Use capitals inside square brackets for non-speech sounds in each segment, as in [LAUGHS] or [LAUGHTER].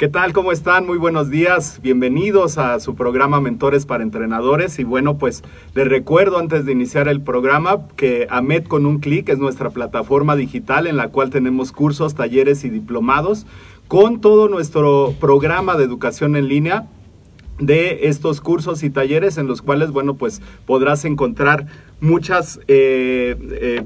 ¿Qué tal? ¿Cómo están? Muy buenos días. Bienvenidos a su programa Mentores para Entrenadores. Y bueno, pues les recuerdo antes de iniciar el programa que AMED con un clic es nuestra plataforma digital en la cual tenemos cursos, talleres y diplomados con todo nuestro programa de educación en línea de estos cursos y talleres en los cuales, bueno, pues podrás encontrar muchas, eh, eh,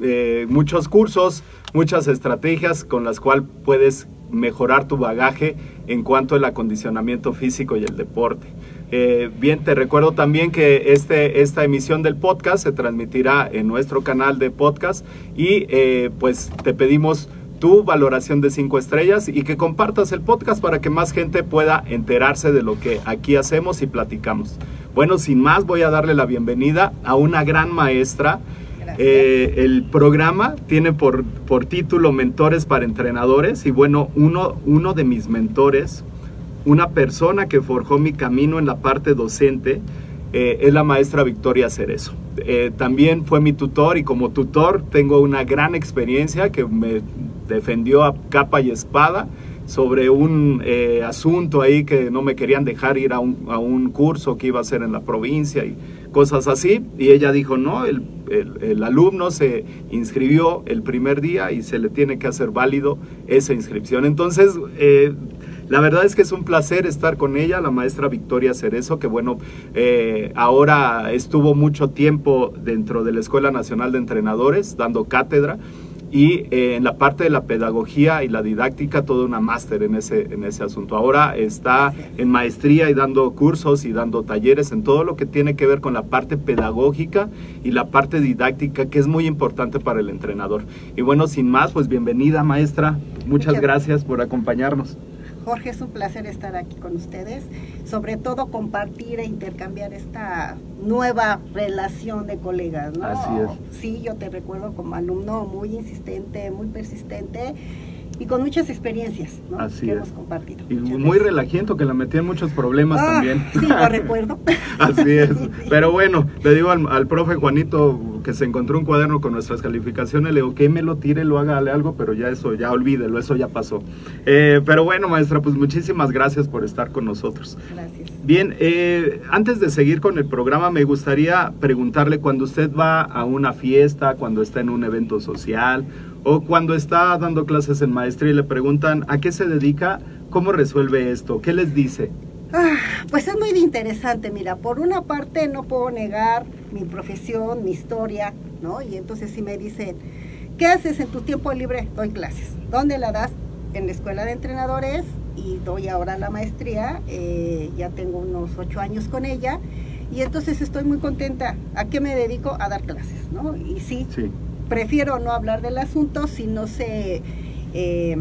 eh, muchos cursos, muchas estrategias con las cuales puedes mejorar tu bagaje en cuanto al acondicionamiento físico y el deporte. Eh, bien, te recuerdo también que este, esta emisión del podcast se transmitirá en nuestro canal de podcast y eh, pues te pedimos tu valoración de cinco estrellas y que compartas el podcast para que más gente pueda enterarse de lo que aquí hacemos y platicamos. Bueno, sin más, voy a darle la bienvenida a una gran maestra. Eh, el programa tiene por, por, título Mentores para Entrenadores y bueno, uno, uno de mis mentores, una persona que forjó mi camino en la parte docente, eh, es la maestra Victoria Cerezo. Eh, también fue mi tutor y como tutor tengo una gran experiencia que me defendió a capa y espada sobre un eh, asunto ahí que no me querían dejar ir a un, a un, curso que iba a hacer en la provincia y cosas así. Y ella dijo, no, el, el, alumno se inscribió el primer día y se le tiene que hacer válido esa inscripción. Entonces, eh, la verdad es que es un placer estar con ella, la maestra Victoria Cerezo, que bueno, eh, ahora estuvo mucho tiempo dentro de la Escuela Nacional de Entrenadores, dando cátedra y eh, en la parte de la pedagogía y la didáctica toda una máster en ese, en ese asunto. Ahora está en maestría y dando cursos y dando talleres en todo lo que tiene que ver con la parte pedagógica y la parte didáctica que es muy importante para el entrenador. Y bueno, sin más, pues bienvenida maestra, muchas, muchas gracias por acompañarnos. Jorge, es un placer estar aquí con ustedes, sobre todo compartir e intercambiar esta nueva relación de colegas, ¿no? Así es. Sí, yo te recuerdo como alumno muy insistente, muy persistente y con muchas experiencias ¿no? Así que es. hemos compartido. Y muy relajiento, que la metí en muchos problemas ah, también. Sí, lo [LAUGHS] recuerdo. Así es. [LAUGHS] Pero bueno, le digo al, al, profe Juanito que se encontró un cuaderno con nuestras calificaciones, le digo que me lo tire, lo haga algo, pero ya eso, ya olvídelo, eso ya pasó. Eh, pero bueno, maestra, pues muchísimas gracias por estar con nosotros. Gracias. Bien, eh, antes de seguir con el programa, me gustaría preguntarle cuando usted va a una fiesta, cuando está en un evento social o cuando está dando clases en maestría y le preguntan a qué se dedica, ¿cómo resuelve esto? ¿Qué les dice? Ah, pues es muy interesante, mira, por una parte no puedo negar mi profesión, mi historia, ¿no? Y entonces si me dicen, ¿qué haces en tu tiempo libre? Doy clases. ¿Dónde la das? En la escuela de entrenadores y doy ahora la maestría, eh, ya tengo unos ocho años con ella y entonces estoy muy contenta. ¿A qué me dedico? A dar clases, ¿no? Y sí. sí prefiero no hablar del asunto si no se eh,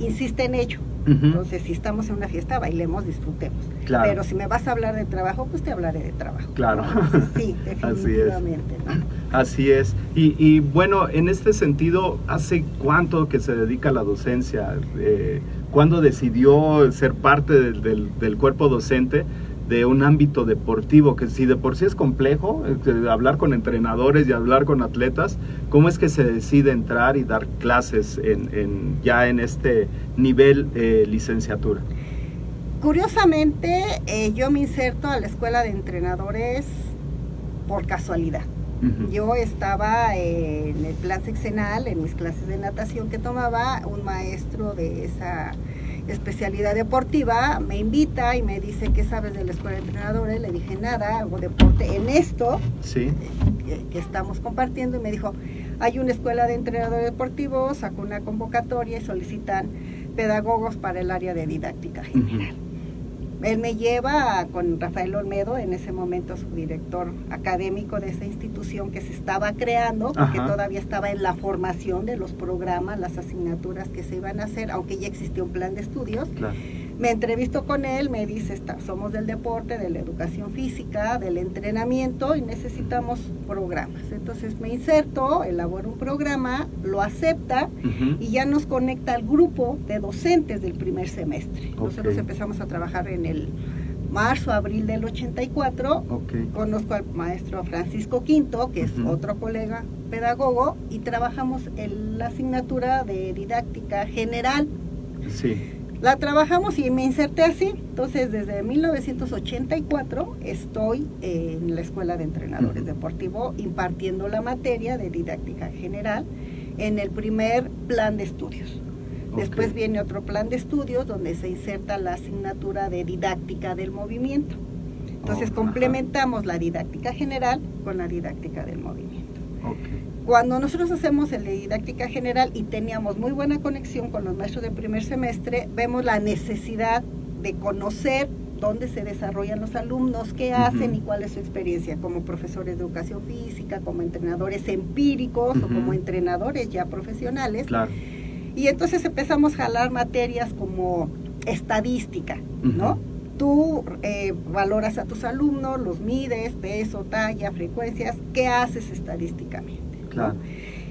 insiste en ello. Entonces, si estamos en una fiesta, bailemos, disfrutemos. Claro. Pero si me vas a hablar de trabajo, pues te hablaré de trabajo. Claro. Entonces, [LAUGHS] sí, [LAUGHS] Así es. definitivamente. ¿no? Así es. Y, y, bueno, en este sentido, ¿hace cuánto que se dedica a la docencia? Eh, ¿Cuándo decidió ser parte del, del- del cuerpo docente de un ámbito deportivo? Que si de por sí es complejo, eh, hablar con entrenadores y hablar con atletas, ¿cómo es que se decide entrar y dar clases en, en- ya en este nivel eh, licenciatura? Curiosamente, eh, yo me inserto a la escuela de entrenadores por casualidad. Yo estaba eh, en el plan sexenal, en mis clases de natación que tomaba, un maestro de esa especialidad deportiva me invita y me dice, ¿qué sabes de la escuela de entrenadores? Le dije, nada, hago deporte en esto Sí, que, que estamos compartiendo y me dijo, hay una escuela de entrenadores deportivos, sacó una convocatoria y solicitan pedagogos para el área de didáctica general. Él me lleva con Rafael Olmedo, en ese momento su director académico de esa institución que se estaba creando, porque Ajá. todavía estaba en la formación de los programas, las asignaturas que se iban a hacer, aunque ya existía un plan de estudios. claro. Me entrevisto con él, me dice, "Está- somos del deporte, de la educación física, del entrenamiento y necesitamos programas. Entonces me inserto, elaboro un programa, lo acepta y ya nos conecta al grupo de docentes del primer semestre. Nosotros empezamos a trabajar en el marzo, abril del 84. Ok. Conozco al maestro Francisco Quinto, que es otro colega pedagogo, y trabajamos en la asignatura de didáctica general. Sí. La trabajamos y me inserté así. Entonces, desde 1984 estoy en la Escuela de Entrenadores Ujú. Deportivos impartiendo la materia de didáctica general en el primer plan de estudios. Después viene otro plan de estudios donde se inserta la asignatura de didáctica del movimiento. Entonces, Oh, complementamos la didáctica general con la didáctica del movimiento. Cuando nosotros hacemos el de didáctica general y teníamos muy buena conexión con los maestros de primer semestre, vemos la necesidad de conocer dónde se desarrollan los alumnos, qué hacen y cuál es su experiencia como profesores de educación física, como entrenadores empíricos o como entrenadores ya profesionales. Claro. Y entonces empezamos a jalar materias como estadística, ¿no? Tú eh, valoras a tus alumnos, los mides, peso, talla, frecuencias, ¿qué haces estadísticamente?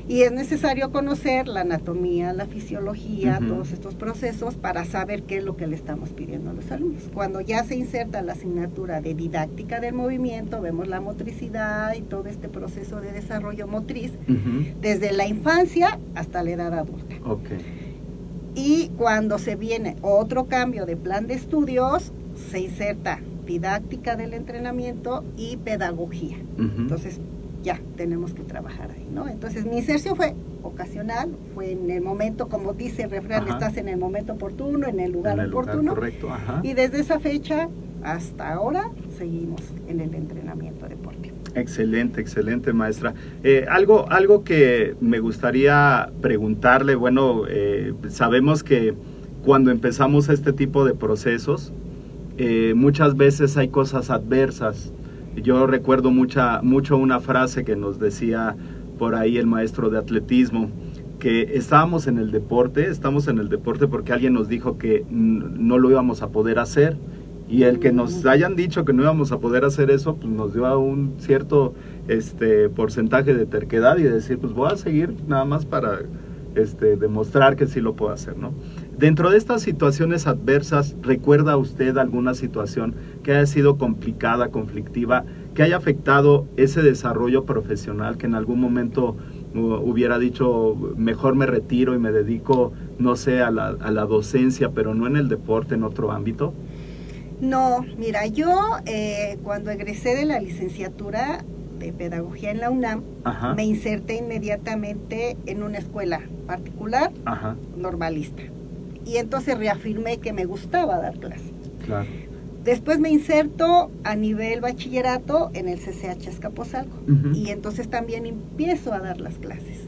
Y es necesario conocer la anatomía, la fisiología, todos estos procesos para saber qué es lo que le estamos pidiendo a los alumnos. Cuando ya se inserta la asignatura de didáctica del movimiento, vemos la motricidad y todo este proceso de desarrollo motriz desde la infancia hasta la edad adulta. Y cuando se viene otro cambio de plan de estudios, se inserta didáctica del entrenamiento y pedagogía. Entonces ya tenemos que trabajar ahí, ¿no? Entonces mi inserción fue ocasional, fue en el momento, como dice el refrán, Ajá. estás en el momento oportuno, en el lugar En el lugar oportuno. correcto, ajá. y desde esa fecha hasta ahora seguimos en el entrenamiento deportivo. Excelente, excelente maestra. Eh, algo, algo que me gustaría preguntarle, bueno, eh, sabemos que cuando empezamos este tipo de procesos, eh, muchas veces hay cosas adversas. Yo recuerdo mucha, mucho una frase que nos decía por ahí el maestro de atletismo, que estábamos en el deporte, estamos en el deporte porque alguien nos dijo que no lo íbamos a poder hacer. Y el que nos hayan dicho que no íbamos a poder hacer eso, pues nos dio a un cierto este, porcentaje de terquedad y de decir, pues voy a seguir nada más para este, demostrar que sí lo puedo hacer, ¿no? Dentro de estas situaciones adversas, ¿recuerda usted alguna situación que haya sido complicada, conflictiva, que haya afectado ese desarrollo profesional, que en algún momento uh, hubiera dicho, mejor me retiro y me dedico, no sé, a la, a la docencia, pero no en el deporte, en otro ámbito? No, mira, yo eh, cuando egresé de la licenciatura de pedagogía en la UNAM, Ajá. me inserté inmediatamente en una escuela particular Ajá, normalista. Y entonces reafirmé que me gustaba dar clases. claro. Después me inserto a nivel bachillerato en el CCH Escaposalco Ujú. y entonces también empiezo a dar las clases.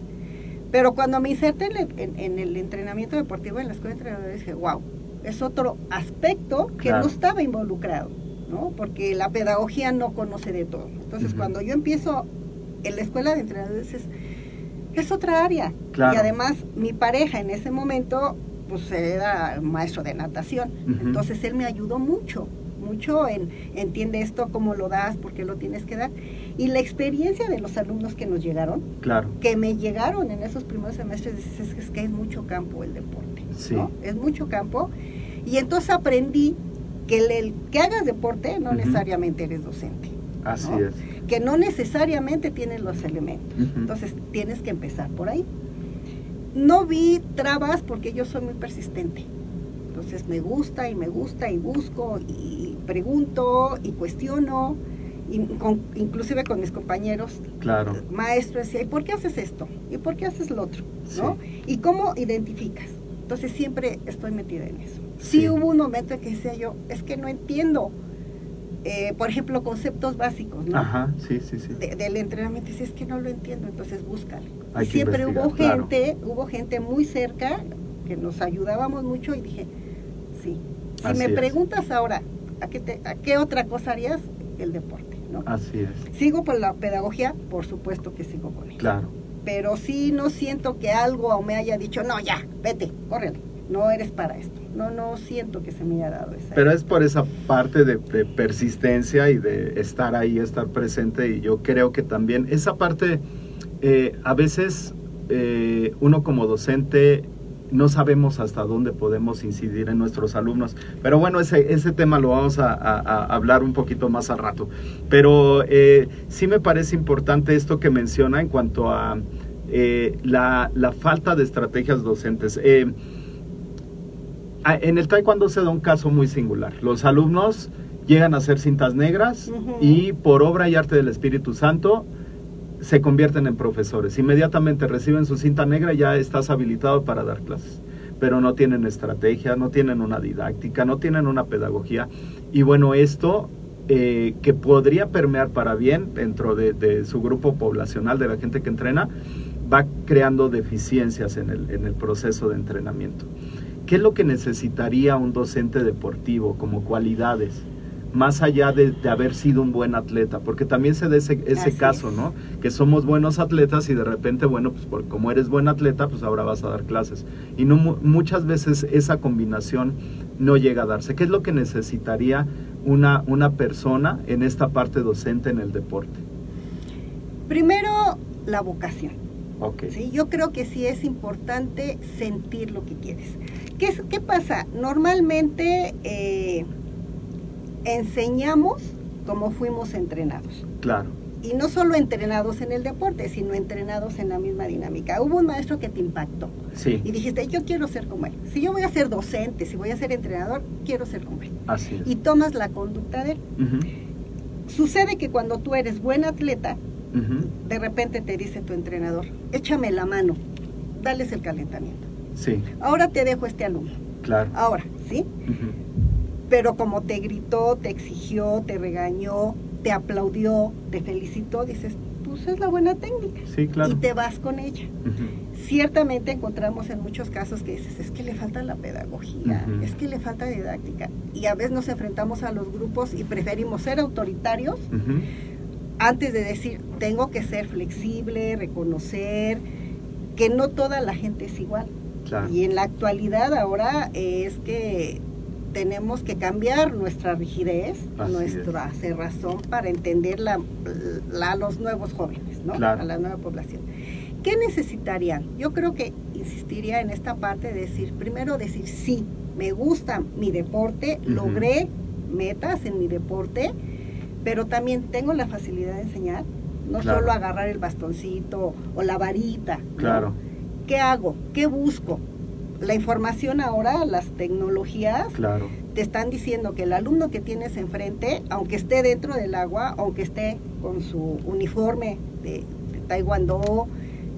Pero cuando me inserté en el, en- en el entrenamiento deportivo en la escuela de entrenadores dije, wow, es otro aspecto que Claro. no estaba involucrado, ¿no? Porque la pedagogía no conoce de todo. Entonces Ujú. cuando yo empiezo en la escuela de entrenadores es, es otra área. Claro. Y además mi pareja en ese momento pues era maestro de natación. Ujú. Entonces él me ayudó mucho, mucho en entiende esto, cómo lo das, por qué lo tienes que dar. Y la experiencia de los alumnos que nos llegaron, Claro. que me llegaron en esos primeros semestres, es que, es que es mucho campo el deporte, Sí. ¿no? Es mucho campo. Y entonces aprendí que el, el que hagas deporte no Ujú. necesariamente eres docente, Así ¿no? es. que no necesariamente tienes los elementos. Ujú. Entonces tienes que empezar por ahí. No vi trabas porque yo soy muy persistente. Entonces me gusta y me gusta y busco y pregunto y cuestiono, y con- inclusive con mis compañeros Claro. maestros decía, ¿y por qué haces esto? ¿Y por qué haces lo otro? ¿No? ¿Y cómo identificas? Entonces siempre estoy metida en eso. Sí, Sí. hubo un momento en que decía yo, es que no entiendo, eh, por ejemplo, conceptos básicos, ¿no? Ajá, sí, sí, sí. de- del entrenamiento, dice, es que no lo entiendo, entonces búscale. Hay y siempre hubo claro. gente, hubo gente muy cerca que nos ayudábamos mucho y dije, sí. Si Así me es. preguntas ahora, ¿a qué, te- ¿a qué otra cosa harías? El deporte, ¿no? Así es. ¿Sigo por la pedagogía? Por supuesto que sigo con ella. Claro. Pero sí no siento que algo me haya dicho, no, ya, vete, córrele, no eres para esto. No, no siento que se me haya dado esa. Pero es por esa parte de, de persistencia y de estar ahí, estar presente. Y yo creo que también esa parte, eh, a veces eh, uno como docente no sabemos hasta dónde podemos incidir en nuestros alumnos. Pero bueno, ese, ese tema lo vamos a, a- a hablar un poquito más al rato. Pero eh, sí me parece importante esto que menciona en cuanto a la, la falta de estrategias docentes. Ah, En el taekwondo se da un caso muy singular. Los alumnos llegan a ser cintas negras y por obra y arte del Espíritu Santo se convierten en profesores. Inmediatamente reciben su cinta negra y ya estás habilitado para dar clases. Pero no tienen estrategia, no tienen una didáctica, no tienen una pedagogía. Y bueno, esto eh, que podría permear para bien dentro de, de su grupo poblacional, de la gente que entrena, va creando deficiencias en el, en el proceso de entrenamiento. ¿Qué es lo que necesitaría un docente deportivo como cualidades? Más allá de, de haber sido un buen atleta, porque también se da ese, caso, es. ¿no? Que somos buenos atletas y de repente, bueno, pues por, como eres buen atleta, pues ahora vas a dar clases. Y no mu- muchas veces esa combinación no llega a darse. ¿Qué es lo que necesitaría una, una persona en esta parte docente en el deporte? Primero, la vocación. Ok. ¿sí? Yo creo que sí es importante sentir lo que quieres. ¿Qué, qué pasa? Normalmente eh, enseñamos como fuimos entrenados. Claro. Y no solo entrenados en el deporte, sino entrenados en la misma dinámica. Hubo un maestro que te impactó Sí, y dijiste, yo quiero ser como él. Si yo voy a ser docente, si voy a ser entrenador, quiero ser como él. así es. Y tomas la conducta de él. Sucede que cuando tú eres buen atleta, de repente te dice tu entrenador, échame la mano, dales el calentamiento. Sí, Ahora te dejo este alumno. claro. Ahora, ¿sí? Pero como te gritó, te exigió, te regañó, te aplaudió, te felicitó, dices, pues es la buena técnica. Sí, claro. Y te vas con ella. Ciertamente encontramos en muchos casos que dices, es que le falta la pedagogía, es que le falta didáctica. Y a veces nos enfrentamos a los grupos y preferimos ser autoritarios antes de decir, tengo que ser flexible, reconocer que no toda la gente es igual. Claro. Y en la actualidad ahora es que tenemos que cambiar nuestra rigidez, Así nuestra cerrazón para entender la, la- a los nuevos jóvenes, ¿no? Claro. a la nueva población. ¿Qué necesitarían? Yo creo que insistiría en esta parte de decir, primero decir, sí, me gusta mi deporte, logré metas en mi deporte, pero también tengo la facilidad de enseñar, no Claro. solo agarrar el bastoncito o la varita. ¿no? ¿Qué hago? ¿Qué busco? La información ahora, las tecnologías, Claro. te están diciendo que el alumno que tienes enfrente, aunque esté dentro del agua, aunque esté con su uniforme de, de taekwondo,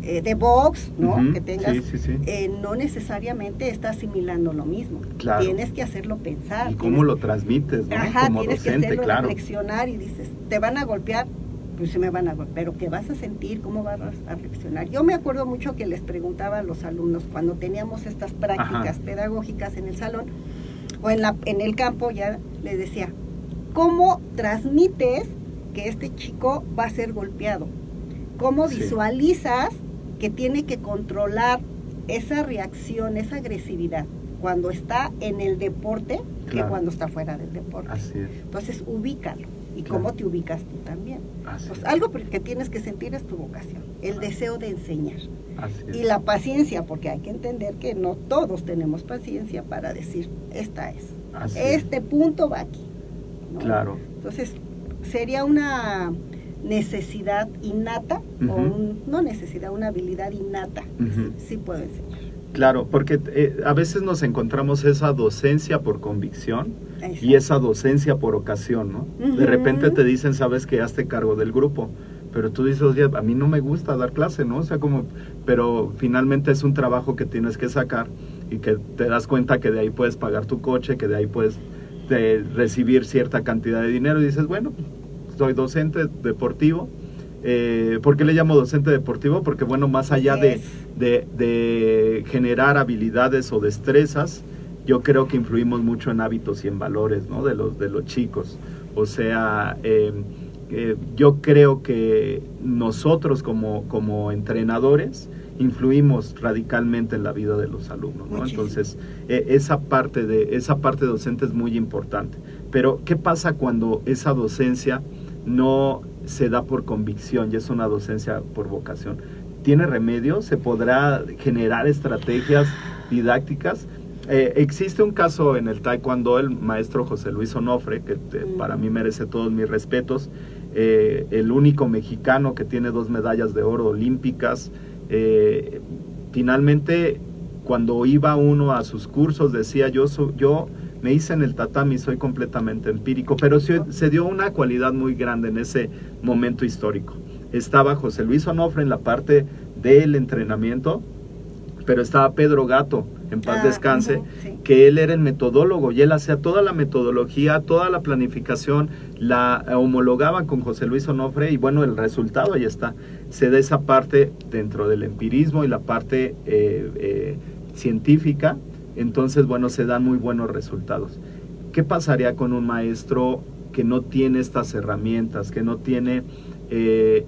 eh, de box, ¿no? Que tengas, Sí, sí, sí. eh, no necesariamente está asimilando lo mismo. Claro. Tienes que hacerlo pensar. ¿Y cómo tienes- lo transmites, no? Ajá, Como tienes que docente, hacerlo claro. reflexionar y dices, te van a golpear, pues se me van a pero ¿qué vas a sentir? ¿Cómo vas a reflexionar? Yo me acuerdo mucho que les preguntaba a los alumnos cuando teníamos estas prácticas Ajá. pedagógicas en el salón o en, la, en el campo, ya les decía, ¿cómo transmites que este chico va a ser golpeado? ¿Cómo Sí. visualizas que tiene que controlar esa reacción, esa agresividad? cuando está en el deporte Claro. que cuando está fuera del deporte. Así es. Entonces, ubícalo. Y Claro. cómo te ubicas tú también. Pues es. algo que tienes que sentir es tu vocación, el deseo de enseñar. Y la paciencia, porque hay que entender que no todos tenemos paciencia para decir, esta es. Así es. este punto va aquí. ¿no? Claro. Entonces, sería una necesidad innata, o un- no necesidad, una habilidad innata. Ujú. Sí puedo enseñar. Claro, porque eh, a veces nos encontramos esa docencia por convicción y esa docencia por ocasión, ¿no? De repente te dicen, sabes que hazte cargo del grupo, pero tú dices, oye, a mí no me gusta dar clase, ¿no? O sea, como, pero finalmente es un trabajo que tienes que sacar y que te das cuenta que de ahí puedes pagar tu coche, que de ahí puedes de recibir cierta cantidad de dinero y dices, bueno, soy docente deportivo. Eh, ¿Por qué le llamo docente deportivo? Porque bueno, más allá de, de, de generar habilidades o destrezas, yo creo que influimos mucho en hábitos y en valores ¿no? de, los, de los chicos. O sea, eh, eh, yo creo que nosotros como, como entrenadores influimos radicalmente en la vida de los alumnos. ¿no? Entonces, eh, esa, parte de, esa parte docente es muy importante. Pero, ¿qué pasa cuando esa docencia no se da por convicción y es una docencia por vocación? ¿Tiene remedio? ¿Se podrá generar estrategias didácticas? Eh, existe un caso en el taekwondo, el maestro José Luis Onofre, que te- para mí merece todos mis respetos, eh, el único mexicano que tiene dos medallas de oro olímpicas. Eh, finalmente, cuando iba uno a sus cursos, decía yo, so- yo me hice en el tatami, soy completamente empírico, pero se, se dio una cualidad muy grande en ese momento histórico. Estaba José Luis Onofre en la parte del entrenamiento, pero estaba Pedro Gato, en paz Ah, descanse, sí. que él era el metodólogo y él hacía toda la metodología, toda la planificación, la homologaba con José Luis Onofre y bueno, el resultado ahí está. Se da esa parte dentro del empirismo y la parte eh, eh, científica, entonces bueno, se dan muy buenos resultados. ¿Qué pasaría con un maestro que no tiene estas herramientas, que no tiene... eh,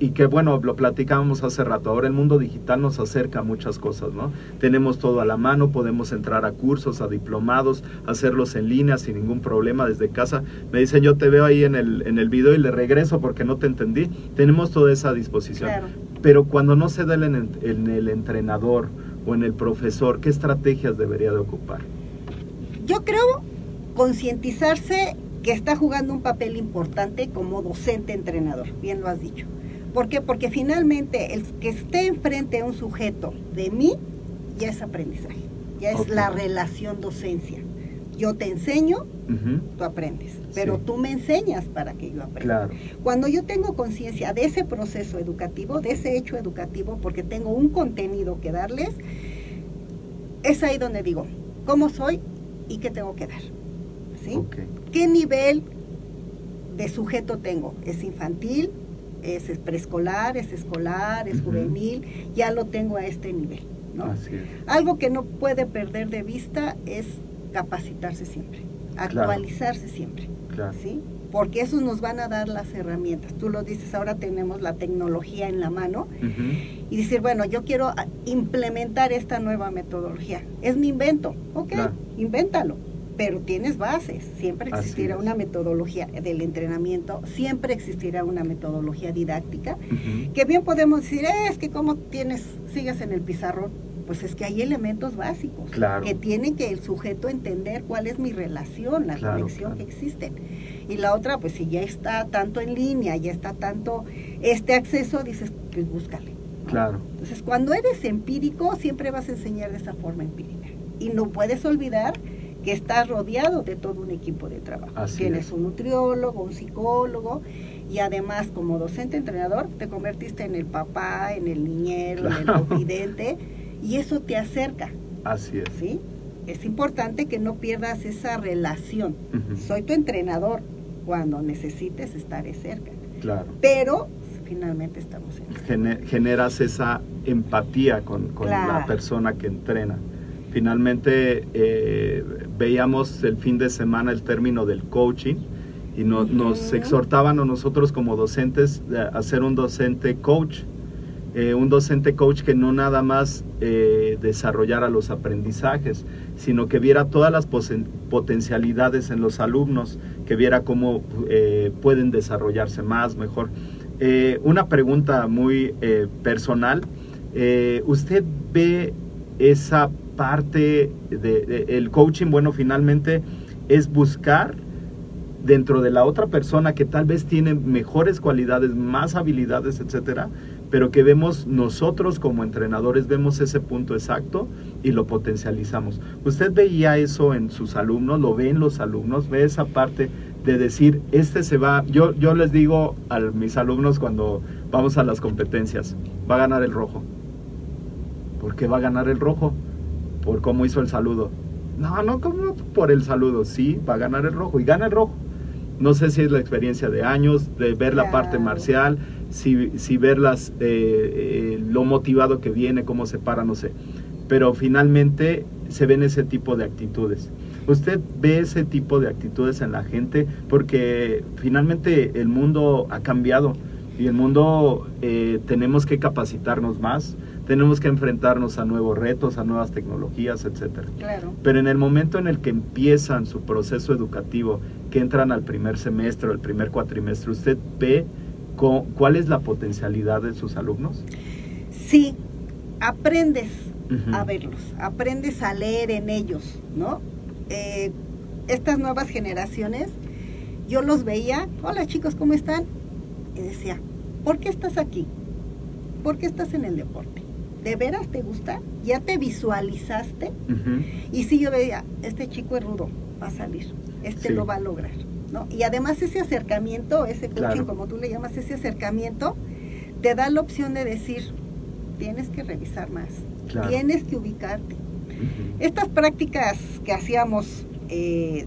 y que bueno, lo platicábamos hace rato, ahora el mundo digital nos acerca a muchas cosas, ¿no? Tenemos todo a la mano, podemos entrar a cursos, a diplomados, hacerlos en línea sin ningún problema desde casa. Me dicen, yo te veo ahí en el, en el video y le regreso porque no te entendí. Tenemos toda esa disposición. Claro. Pero cuando no se da en el, en el entrenador o en el profesor, ¿qué estrategias debería de ocupar? Yo creo concientizarse que está jugando un papel importante como docente entrenador, bien lo has dicho. ¿Por qué? Porque finalmente el que esté enfrente a un sujeto de mí ya es aprendizaje, ya es la relación docencia. Yo te enseño, tú aprendes, pero Sí. tú me enseñas para que yo aprenda. Claro, Cuando yo tengo conciencia de ese proceso educativo, de ese hecho educativo, porque tengo un contenido que darles, es ahí donde digo, ¿cómo soy y qué tengo que dar? ¿Sí? ¿Qué nivel de sujeto tengo? ¿Es infantil? ¿Es preescolar? ¿Es escolar? ¿Es juvenil? Ya lo tengo a este nivel. ¿no? así es. Algo que no puede perder de vista es capacitarse siempre, actualizarse siempre. Claro. ¿sí? Porque esos nos van a dar las herramientas. Tú lo dices, ahora tenemos la tecnología en la mano y decir, bueno, yo quiero ah, implementar esta nueva metodología. Es mi invento, ok, Claro. invéntalo, pero tienes bases. Siempre existirá una metodología del entrenamiento, siempre existirá una metodología didáctica, que bien podemos decir, "Eh, es que como tienes, sigas en el pizarrón. Pues es que hay elementos básicos Claro. que tienen que el sujeto entender cuál es mi relación, la Claro, conexión claro. que existen. Y la otra, pues si ya está tanto en línea, ya está tanto este acceso, dices, pues búscale. ¿no? Claro. Entonces, cuando eres empírico, siempre vas a enseñar de esa forma empírica. Y no puedes olvidar que estás rodeado de todo un equipo de trabajo. Así Tienes es. un nutriólogo, un psicólogo, y además como docente entrenador te convertiste en el papá, en el niñero, en el confidente, y eso te acerca, Así es. ¿sí? Es importante que no pierdas esa relación. Soy tu entrenador cuando necesites estar cerca, Claro. pero finalmente estamos en generas esa empatía con, con la persona que entrena. Finalmente eh, veíamos el fin de semana el término del coaching y no- nos exhortaban a nosotros como docentes a ser un docente coach. Eh, un docente coach que no nada más eh, desarrollara los aprendizajes, sino que viera todas las potencialidades en los alumnos, que viera cómo eh, pueden desarrollarse más, mejor. Una pregunta muy personal. ¿Usted ve esa parte del de, el coaching? Bueno, finalmente es buscar dentro de la otra persona que tal vez tiene mejores cualidades, más habilidades, etcétera, pero que vemos nosotros como entrenadores, vemos ese punto exacto y lo potencializamos. ¿Usted veía eso en sus alumnos? ¿Lo ve en los alumnos? ¿Ve esa parte de decir, este se va? Yo, yo les digo a mis alumnos cuando vamos a las competencias, va a ganar el rojo. ¿Por qué va a ganar el rojo? Por cómo hizo el saludo. No, no como por el saludo, sí, va a ganar el rojo y gana el rojo. No sé si es la experiencia de años, de ver la parte marcial, si, si ver las, eh, eh, lo motivado que viene, cómo se para, no sé. Pero finalmente se ven ese tipo de actitudes. ¿Usted ve ese tipo de actitudes en la gente? Porque finalmente el mundo ha cambiado y el mundo eh, tenemos que capacitarnos más, tenemos que enfrentarnos a nuevos retos, a nuevas tecnologías, etcétera. Claro. Pero en el momento en el que empiezan su proceso educativo, que entran al primer semestre o el primer cuatrimestre, ¿usted ve cuál es la potencialidad de sus alumnos? Sí, aprendes a verlos, aprendes a leer en ellos, ¿no? Eh, estas nuevas generaciones, yo los veía, hola chicos, ¿cómo están? Y decía, ¿por qué estás aquí? ¿Por qué estás en el deporte? ¿De veras te gusta? ¿Ya te visualizaste? Y sí, yo veía, este chico es rudo, va a salir, este Sí. lo va a lograr, ¿no? Y además ese acercamiento, ese coaching, Claro. como tú le llamas, ese acercamiento, te da la opción de decir, tienes que revisar más, Claro. tienes que ubicarte. Estas prácticas que hacíamos eh,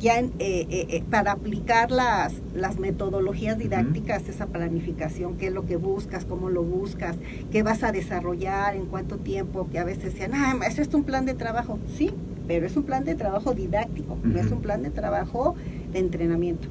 ya en- eh, eh, para aplicar las, las metodologías didácticas, esa planificación, qué es lo que buscas, cómo lo buscas, qué vas a desarrollar, en cuánto tiempo, que a veces decían, ah, maestro, es un plan de trabajo. Sí, pero es un plan de trabajo didáctico, no es un plan de trabajo de entrenamiento.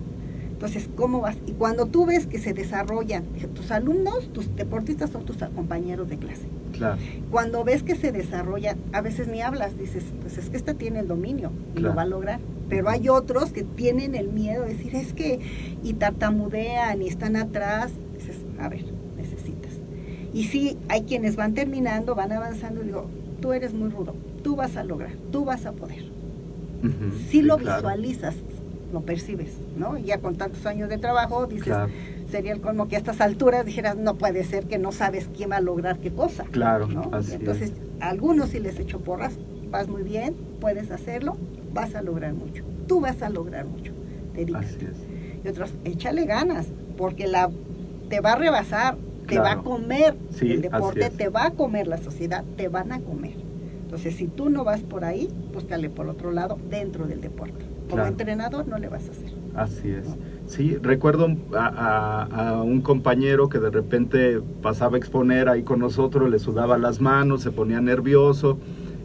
Entonces, ¿cómo vas? Y cuando tú ves que se desarrollan, tus alumnos, tus deportistas son tus compañeros de clase. Claro. Cuando ves que se desarrollan, a veces ni hablas, dices, pues es que esta tiene el dominio y Claro. lo va a lograr. Pero hay otros que tienen el miedo de decir, es que, y tartamudean y están atrás, dices, a ver, necesitas. Y sí, hay quienes van terminando, van avanzando y digo, tú eres muy rudo, tú vas a lograr, tú vas a poder. Si lo claro. visualizas, lo percibes, ¿no? Y ya con tantos años de trabajo, dices, Claro. sería el colmo que a estas alturas dijeras, no puede ser que no sabes quién va a lograr qué cosa. Claro, ¿no? así Entonces, a algunos sí les echo porras, vas muy bien, puedes hacerlo, vas a lograr mucho. Tú vas a lograr mucho, te digo. Así es. Y otros, échale ganas, porque la te va a rebasar, te va a comer. Sí, el deporte te va a comer, la sociedad te van a comer. Entonces, si tú no vas por ahí, búscale por otro lado dentro del deporte. Como Claro. entrenador no le vas a hacer. Así es. Sí, recuerdo a, a- a un compañero que de repente pasaba a exponer ahí con nosotros, le sudaba las manos, se ponía nervioso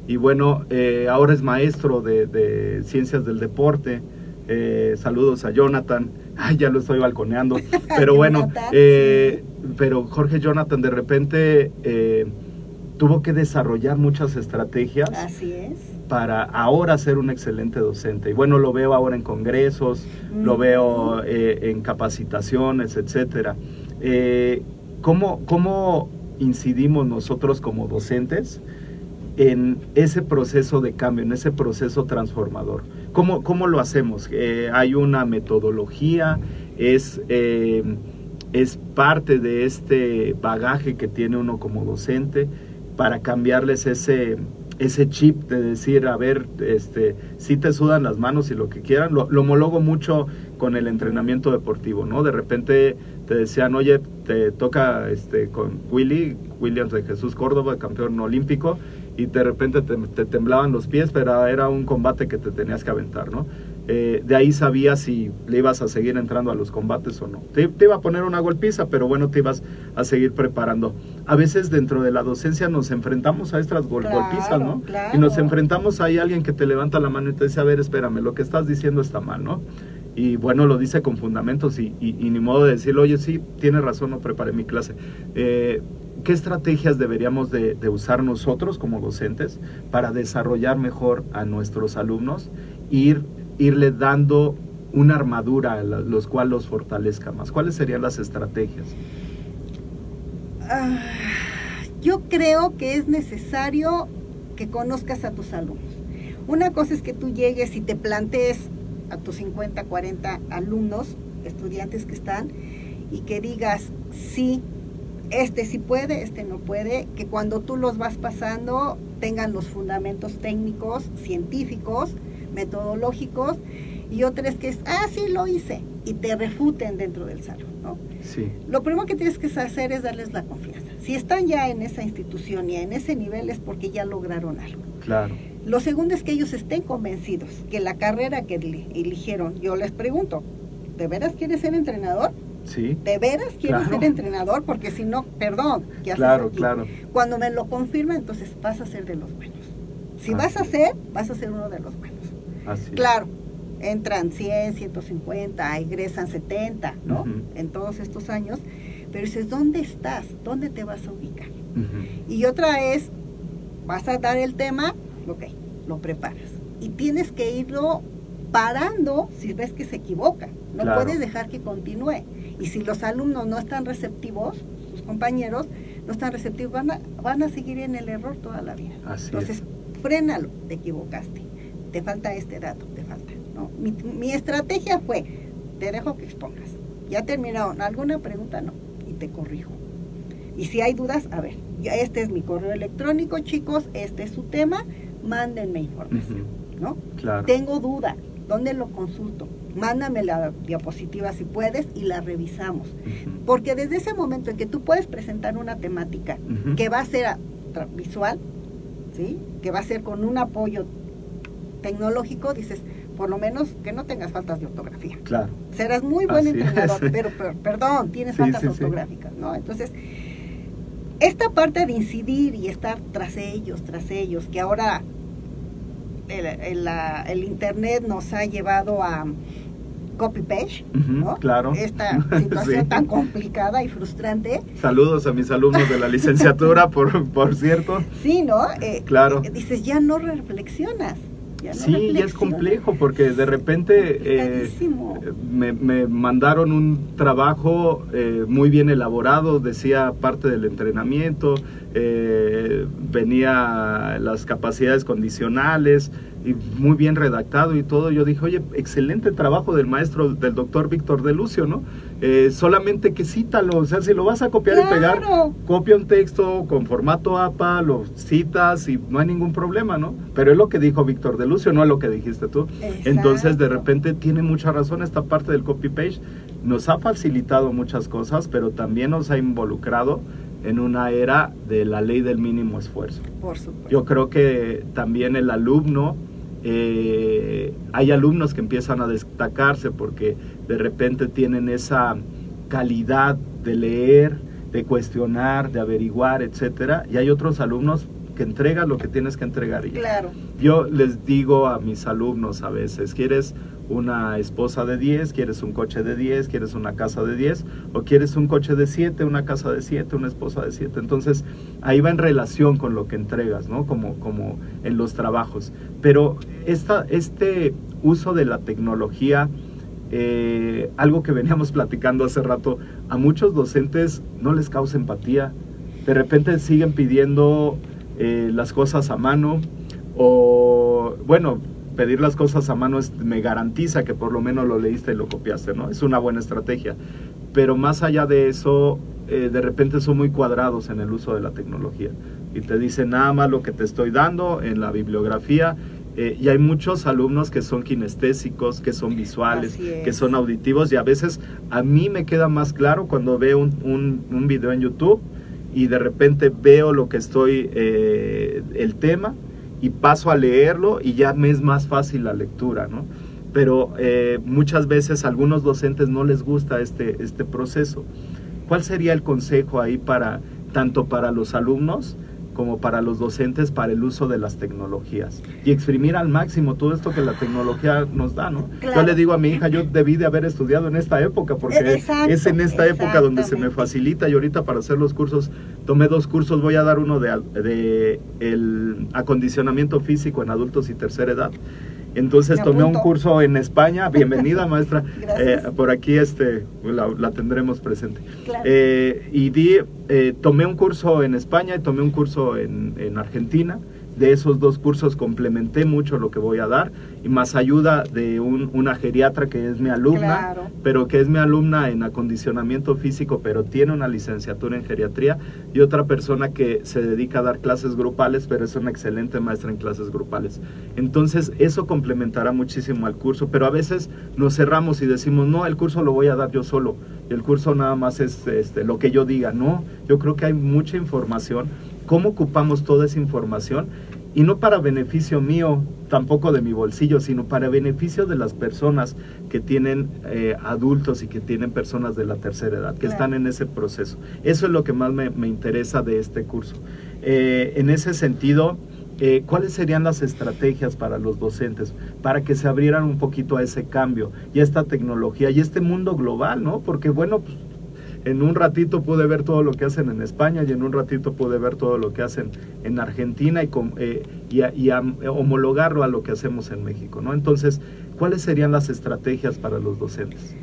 y bueno, eh, ahora es maestro de, de ciencias del deporte. Eh, saludos a Jonathan. [LAUGHS] Ay, ya lo estoy balconeando. [LAUGHS] Pero bueno, eh, pero Jorge Jonathan de repente eh, tuvo que desarrollar muchas estrategias Así es. para ahora ser un excelente docente. Y bueno, lo veo ahora en congresos, lo Mm. veo eh, en capacitaciones, etcétera. Eh, ¿cómo, ¿Cómo incidimos nosotros como docentes en ese proceso de cambio, en ese proceso transformador? ¿Cómo, cómo lo hacemos? Eh, ¿Hay una metodología? ¿Es, ¿Es parte de este bagaje que tiene uno como docente para cambiarles ese, ese chip de decir, a ver, este, si te sudan las manos y lo que quieran? Lo, lo homologo mucho con el entrenamiento deportivo, ¿no? De repente te decían, oye, te toca este, con Willy, Williams de Jesús Córdoba, campeón olímpico, y de repente te, te temblaban los pies, pero era un combate que te tenías que aventar, ¿no? Eh, de ahí sabías si le ibas a seguir entrando a los combates o no. Te, te iba a poner una golpiza, pero bueno, te ibas a seguir preparando. A veces dentro de la docencia nos enfrentamos a estas gol- Claro, golpizas, ¿no? claro. Y nos enfrentamos a alguien que te levanta la mano y te dice, a ver, espérame, lo que estás diciendo está mal, ¿no? Y bueno, lo dice con fundamentos y, y- y ni modo de decirle, oye, sí, tiene razón, no preparé mi clase. Eh, ¿Qué estrategias deberíamos de, de usar nosotros como docentes para desarrollar mejor a nuestros alumnos? Ir, irle dando una armadura a los cuales los fortalezca más. ¿Cuáles serían las estrategias? Ah, yo creo que es necesario que conozcas a tus alumnos. Una cosa es que tú llegues y te plantees a tus 50, 40 alumnos, estudiantes que están, y que digas, sí, este sí puede, este no puede, que cuando tú los vas pasando tengan los fundamentos técnicos, científicos, metodológicos, y otra es que es, ah, sí lo hice, y te refuten dentro del salón, ¿no? Sí, Lo primero que tienes que hacer es darles la confianza. Si están ya en esa institución y en ese nivel es porque ya lograron algo. claro. Lo segundo es que ellos estén convencidos que la carrera que eli- eligieron, yo les pregunto, ¿de veras quieres ser entrenador? Sí, ¿De veras quieres Claro. ser entrenador? Porque si no, perdón, ¿qué haces claro, aquí? claro. Cuando me lo confirma, entonces vas a ser de los buenos. Si vas a ser, vas a ser uno de los buenos. Así. Claro, entran 100, 150, egresan 70, ¿no? En todos estos años. Pero dices, ¿dónde estás? ¿Dónde te vas a ubicar? Y otra es, vas a dar el tema, ok, lo preparas. Y tienes que irlo parando si ves que se equivoca. No Claro. puedes dejar que continúe. Y si los alumnos no están receptivos, sus compañeros no están receptivos, van a, van a seguir en el error toda la vida. Así Entonces, frénalo, te equivocaste. Te falta este dato, te falta. ¿no? Mi, mi estrategia fue, te dejo que expongas. Ya terminaron. ¿Alguna pregunta? No. Y te corrijo. Y si hay dudas, a ver, ya este es mi correo electrónico, chicos, este es su tema, mándenme información, ¿no? Claro. Tengo duda, ¿dónde lo consulto? Mándame la diapositiva si puedes y la revisamos. Porque desde ese momento en que tú puedes presentar una temática que va a ser visual, ¿sí? que va a ser con un apoyo tecnológico, dices, por lo menos que no tengas faltas de ortografía. Claro. Serás muy buen Así entrenador, es. pero, per- perdón, tienes Sí, faltas sí, sí. ortográficas, ¿no? Entonces, esta parte de incidir y estar tras ellos, tras ellos, que ahora el, el- la- el internet nos ha llevado a copy page, Ujú, ¿no? claro. Esta [LAUGHS] situación Sí. tan complicada y frustrante. Saludos a mis alumnos de la licenciatura, por, por cierto. Sí, ¿no? Eh, Claro. eh, dices, ya no reflexionas. Ya no Sí, y es complejo porque de repente eh, me, me mandaron un trabajo eh, muy bien elaborado, decía parte del entrenamiento, eh, venía las capacidades condicionales y muy bien redactado y todo. Yo dije, oye, excelente trabajo del maestro, del doctor Víctor de Lucio, ¿no? Eh, solamente que cítalo, o sea, si lo vas a copiar y pegar, Claro. copia un texto con formato APA, lo citas y no hay ningún problema, ¿no? Pero es lo que dijo Víctor de Lucio, no es lo que dijiste tú. Entonces, de Exacto. repente, tiene mucha razón esta parte del copy-page. Nos ha facilitado muchas cosas, pero también nos ha involucrado en una era de la ley del mínimo esfuerzo. Por supuesto. Yo creo que también el alumno, eh, hay alumnos que empiezan a destacarse porque de repente tienen esa calidad de leer, de cuestionar, de averiguar, etcétera, y hay otros alumnos que entregan lo que tienes que entregar. ya. Claro. Yo les digo a mis alumnos a veces, ¿quieres una esposa de 10? ¿Quieres un coche de 10? ¿Quieres una casa de 10? ¿O quieres un coche de 7, una casa de 7, una esposa de 7? Entonces, ahí va en relación con lo que entregas, ¿no? Como, como en los trabajos. Pero esta, este uso de la tecnología, eh, algo que veníamos [LAUGHS] platicando hace rato, a muchos docentes no les causa empatía. De repente siguen pidiendo eh, las cosas a mano o, bueno, pedir las cosas a mano es- me garantiza que por lo menos lo leíste y lo copiaste, ¿no? Es una buena estrategia. Pero más allá de eso, eh, de repente son muy cuadrados en el uso de la tecnología y te dicen nada más lo que te estoy dando en la bibliografía. eh, y hay muchos alumnos que son kinestésicos, que son visuales, es. que son auditivos y a veces a mí me queda más claro cuando veo un, un- un video en YouTube y de repente veo lo que estoy, eh, el tema y paso a leerlo y ya me es más fácil la lectura, ¿no? Pero eh, muchas veces a algunos docentes no les gusta este, este proceso. ¿Cuál sería el consejo ahí para, tanto para los alumnos como para los docentes para el uso de las tecnologías y exprimir al máximo todo esto que la tecnología nos da, ¿no? Claro. Yo le digo a mi hija, yo debí de haber estudiado en esta época porque Exacto, es en esta época donde se me facilita y ahorita para hacer los cursos tomé dos cursos, voy a dar uno de, de el acondicionamiento físico en adultos y tercera edad. Entonces tomé un curso en España, [LAUGHS] bienvenida maestra, Gracias. Eh, por aquí este, la, la tendremos presente. Claro. Eh, y di, eh, tomé un curso en España y tomé un curso en, en Argentina. De esos dos cursos complementé mucho lo que voy a dar y más ayuda de un- una geriatra que es mi alumna, Claro. pero que es mi alumna en acondicionamiento físico, pero tiene una licenciatura en geriatría y otra persona que se dedica a dar clases grupales, pero es una excelente maestra en clases grupales. Entonces eso complementará muchísimo al curso, pero a veces nos cerramos y decimos, no, el curso lo voy a dar yo solo, y el curso nada más es este, lo que yo diga. No, yo creo que hay mucha información, cómo ocupamos toda esa información y no para beneficio mío, tampoco de mi bolsillo, sino para beneficio de las personas que tienen eh, adultos y que tienen personas de la tercera edad, que Claro. están en ese proceso. Eso es lo que más me, me interesa de este curso. Eh, en ese sentido, eh, ¿cuáles serían las estrategias para los docentes para que se abrieran un poquito a ese cambio y a esta tecnología y este mundo global, ¿no? Porque bueno, pues, en un ratito pude ver todo lo que hacen en España y en un ratito pude ver todo lo que hacen en Argentina y, eh, homologarlo a lo que hacemos en México, ¿no? Entonces, ¿cuáles serían las estrategias para los docentes?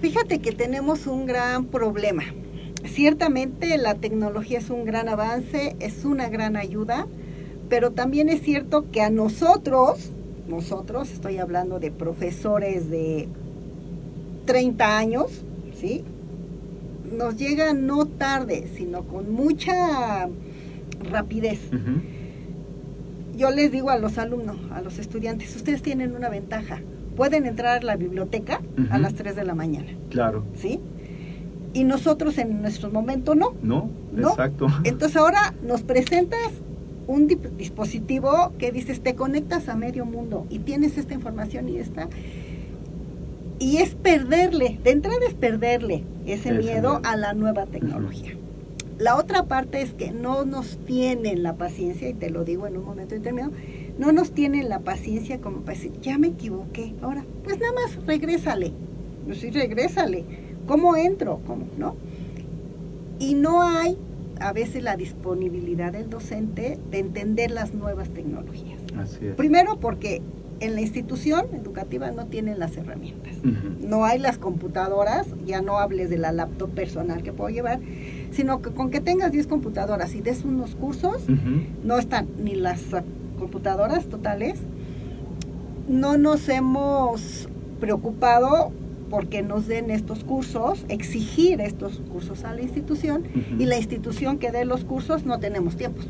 Fíjate que tenemos un gran problema. Ciertamente la tecnología es un gran avance, es una gran ayuda, pero también es cierto que a nosotros, nosotros, estoy hablando de profesores de 30 años, ¿sí? Nos llega no tarde, sino con mucha rapidez. Yo les digo a los alumnos, a los estudiantes, ustedes tienen una ventaja. Pueden entrar a la biblioteca a las 3 de la mañana, Claro, ¿sí? Y nosotros en nuestro momento no. ¿no? ¿No? Exacto. Entonces ahora nos presentas un dispositivo que dices, te conectas a medio mundo y tienes esta información y esta. Y es perderle, de entrada es perderle ese Ese miedo miedo. a la nueva tecnología. La otra parte es que no nos tienen la paciencia, y te lo digo en un momento determinado, no nos tienen la paciencia como para decir, ya me equivoqué, ahora, pues nada más regrésale, pues sí, regrésale, ¿cómo entro? ¿Cómo? ¿No? Y no hay a veces la disponibilidad del docente de entender las nuevas tecnologías. Así es. Primero porque en la institución educativa no tienen las herramientas. No hay las computadoras, ya no hables de la laptop personal que puedo llevar, sino que con que tengas 10 computadoras y des unos cursos, no están ni las computadoras totales. No nos hemos preocupado porque nos den estos cursos, exigir estos cursos a la institución y la institución que dé los cursos no tenemos tiempos.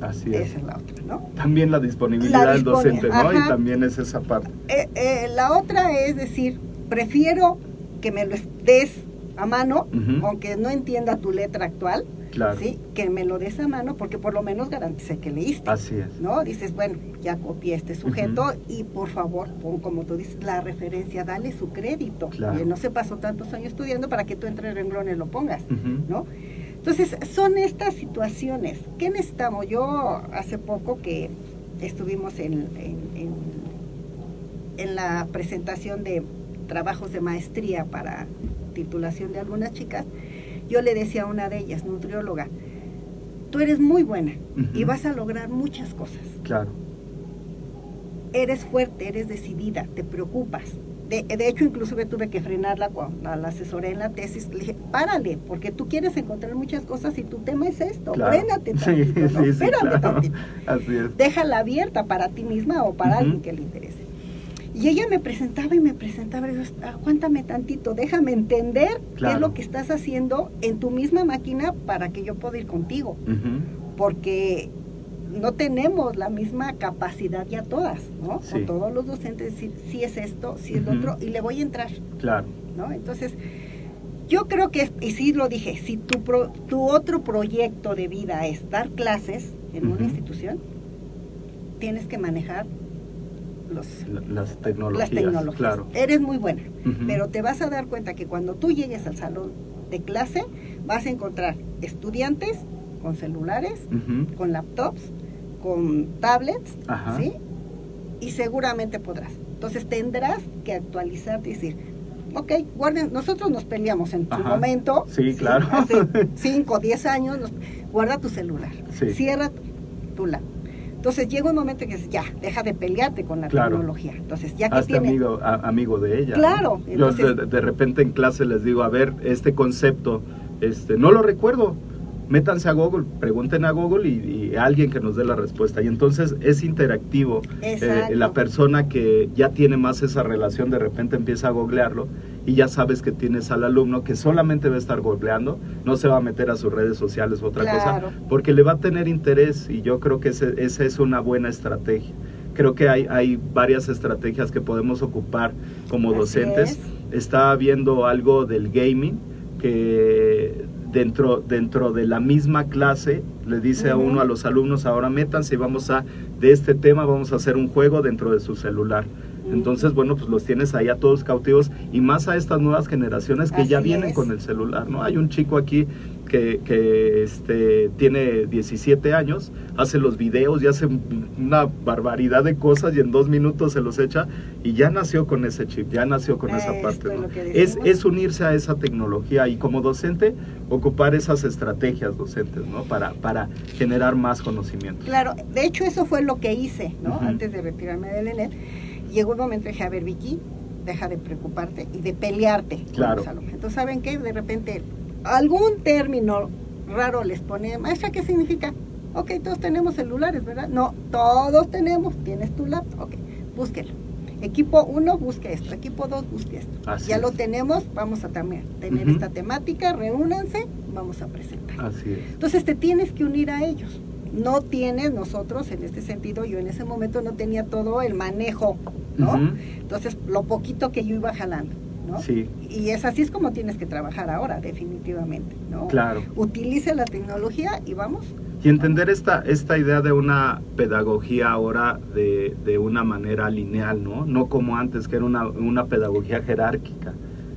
Así es. Esa es la otra, ¿no? También la disponibilidad La del docente, ¿no? Y también es esa parte. Eh, eh, la otra es decir, prefiero que me lo des a mano, aunque no entienda tu letra actual, Claro. ¿sí? que me lo des a mano porque por lo menos garantice que leíste. Así es. ¿no? Dices, bueno, ya copié este sujeto y por favor, pon como tú dices, la referencia, dale su crédito. Claro. No se pasó tantos años estudiando para que tú entre renglones lo pongas. ¿no? Entonces, son estas situaciones. ¿Qué necesitamos? Yo hace poco que estuvimos en, en, en- en la presentación de trabajos de maestría para titulación de algunas chicas, yo le decía a una de ellas, nutrióloga, tú eres muy buena y vas a lograr muchas cosas. Claro. Eres fuerte, eres decidida, te preocupas. De, de hecho, inclusive tuve que frenarla cuando la asesoré en la tesis. Le dije, párale, porque tú quieres encontrar muchas cosas y tu tema es esto. Claro. Frénate Sí, tantito, claro. tantito. Así es. Déjala abierta para ti misma o para alguien que le interese. Y ella me presentaba y me presentaba, y yo, aguántame tantito, déjame entender qué es lo que estás haciendo en tu misma máquina para que yo pueda ir contigo porque no tenemos la misma capacidad ya todas, ¿no? Sí. Con todos los docentes decir, si es esto, si es lo otro, y le voy a entrar, Claro. ¿no? Entonces, yo creo que, y sí lo dije, si tu, pro- tu otro proyecto de vida es dar clases en una institución, tienes que manejar los, La- Las tecnologías. las tecnologías. Claro. Eres muy buena, pero te vas a dar cuenta que cuando tú llegues al salón de clase, vas a encontrar estudiantes con celulares, con laptops, con tablets, Ajá. ¿sí? Y seguramente podrás. Entonces tendrás que actualizarte y decir, ok, guarden, nosotros nos peleamos en su Ajá. momento. Sí, claro. Hace [LAUGHS] 5, 10 años, nos- guarda tu celular, Sí. cierra tu, tu. Entonces llega un momento que dices, ya, deja de pelearte con la Claro. tecnología. Entonces ya que Hazte tiene... amigo, a- amigo de ella. Claro, Yo entonces- de, de repente en clase les digo, a ver, este concepto, este, no lo recuerdo. Métanse a Google, pregunten a Google y, y alguien que nos dé la respuesta. Y entonces es interactivo. Eh, la persona que ya tiene más esa relación de repente empieza a googlearlo y ya sabes que tienes al alumno que solamente va a estar googleando, no se va a meter a sus redes sociales o otra Claro. cosa, porque le va a tener interés y yo creo que ese- esa es una buena estrategia. Creo que hay, hay varias estrategias que podemos ocupar como Así docentes. es. Está viendo algo del gaming que dentro, dentro de la misma clase le dice a uno a los alumnos ahora métanse y vamos a de este tema vamos a hacer un juego dentro de su celular. Entonces, bueno, pues los tienes ahí a todos cautivos y más a estas nuevas generaciones que ya vienen es. con el celular, ¿no? Hay un chico aquí que, que este, tiene 17 años, hace los videos y hace una barbaridad de cosas y en dos minutos se los echa y ya nació con ese chip, ya nació con esa parte. es Es, unirse a esa tecnología y como docente ocupar esas estrategias docentes, ¿no? Para, para generar más conocimiento. Claro, de hecho eso fue lo que hice, ¿no? Antes de retirarme del ENET. Llegó un momento y dije, a ver, Vicky, deja de preocuparte y de pelearte con Claro. los alumnos. Entonces, ¿saben qué? De repente, algún término raro les pone, maestra, ¿qué significa? Ok, todos tenemos celulares, ¿verdad? No, todos tenemos, tienes tu laptop, ok, búsquelo. Equipo 1 busque esto, equipo 2 busque esto. Así ya es. lo tenemos, vamos a también tener esta temática, reúnanse, vamos a presentar. Así es. Entonces te tienes que unir a ellos. No tienes nosotros, en este sentido, yo en ese momento no tenía todo el manejo, ¿no? Entonces, lo poquito que yo iba jalando, ¿no? Sí, Y es así es como tienes que trabajar ahora, definitivamente, ¿no? claro. Utilice la tecnología y vamos. Y entender esta, esta idea de una pedagogía ahora de, de una manera lineal, ¿no? No como antes, que era una, una pedagogía jerárquica.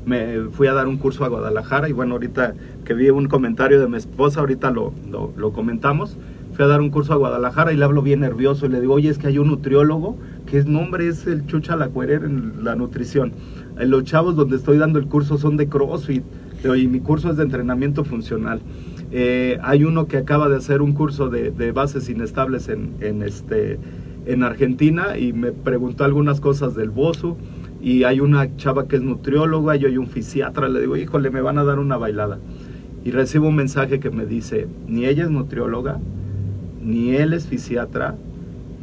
Me fui a dar un curso a Guadalajara y bueno, ahorita que vi un comentario de mi esposa, ahorita lo, lo, lo comentamos. Fui a dar un curso a Guadalajara y le hablo bien nervioso y le digo, oye, es que hay un nutriólogo, que es nombre es el Chucha Lacuerer en la nutrición. Eh, Los chavos donde estoy dando el curso son de CrossFit y mi curso es de entrenamiento funcional. Eh, hay uno que acaba de hacer un curso de, de bases inestables en, en, este, en Argentina y me preguntó algunas cosas del BOSU. Y hay una chava que es nutrióloga, yo hay un fisiatra. Le digo, híjole, me van a dar una bailada. Y recibo un mensaje que me dice, ni ella es nutrióloga, ni él es fisiatra,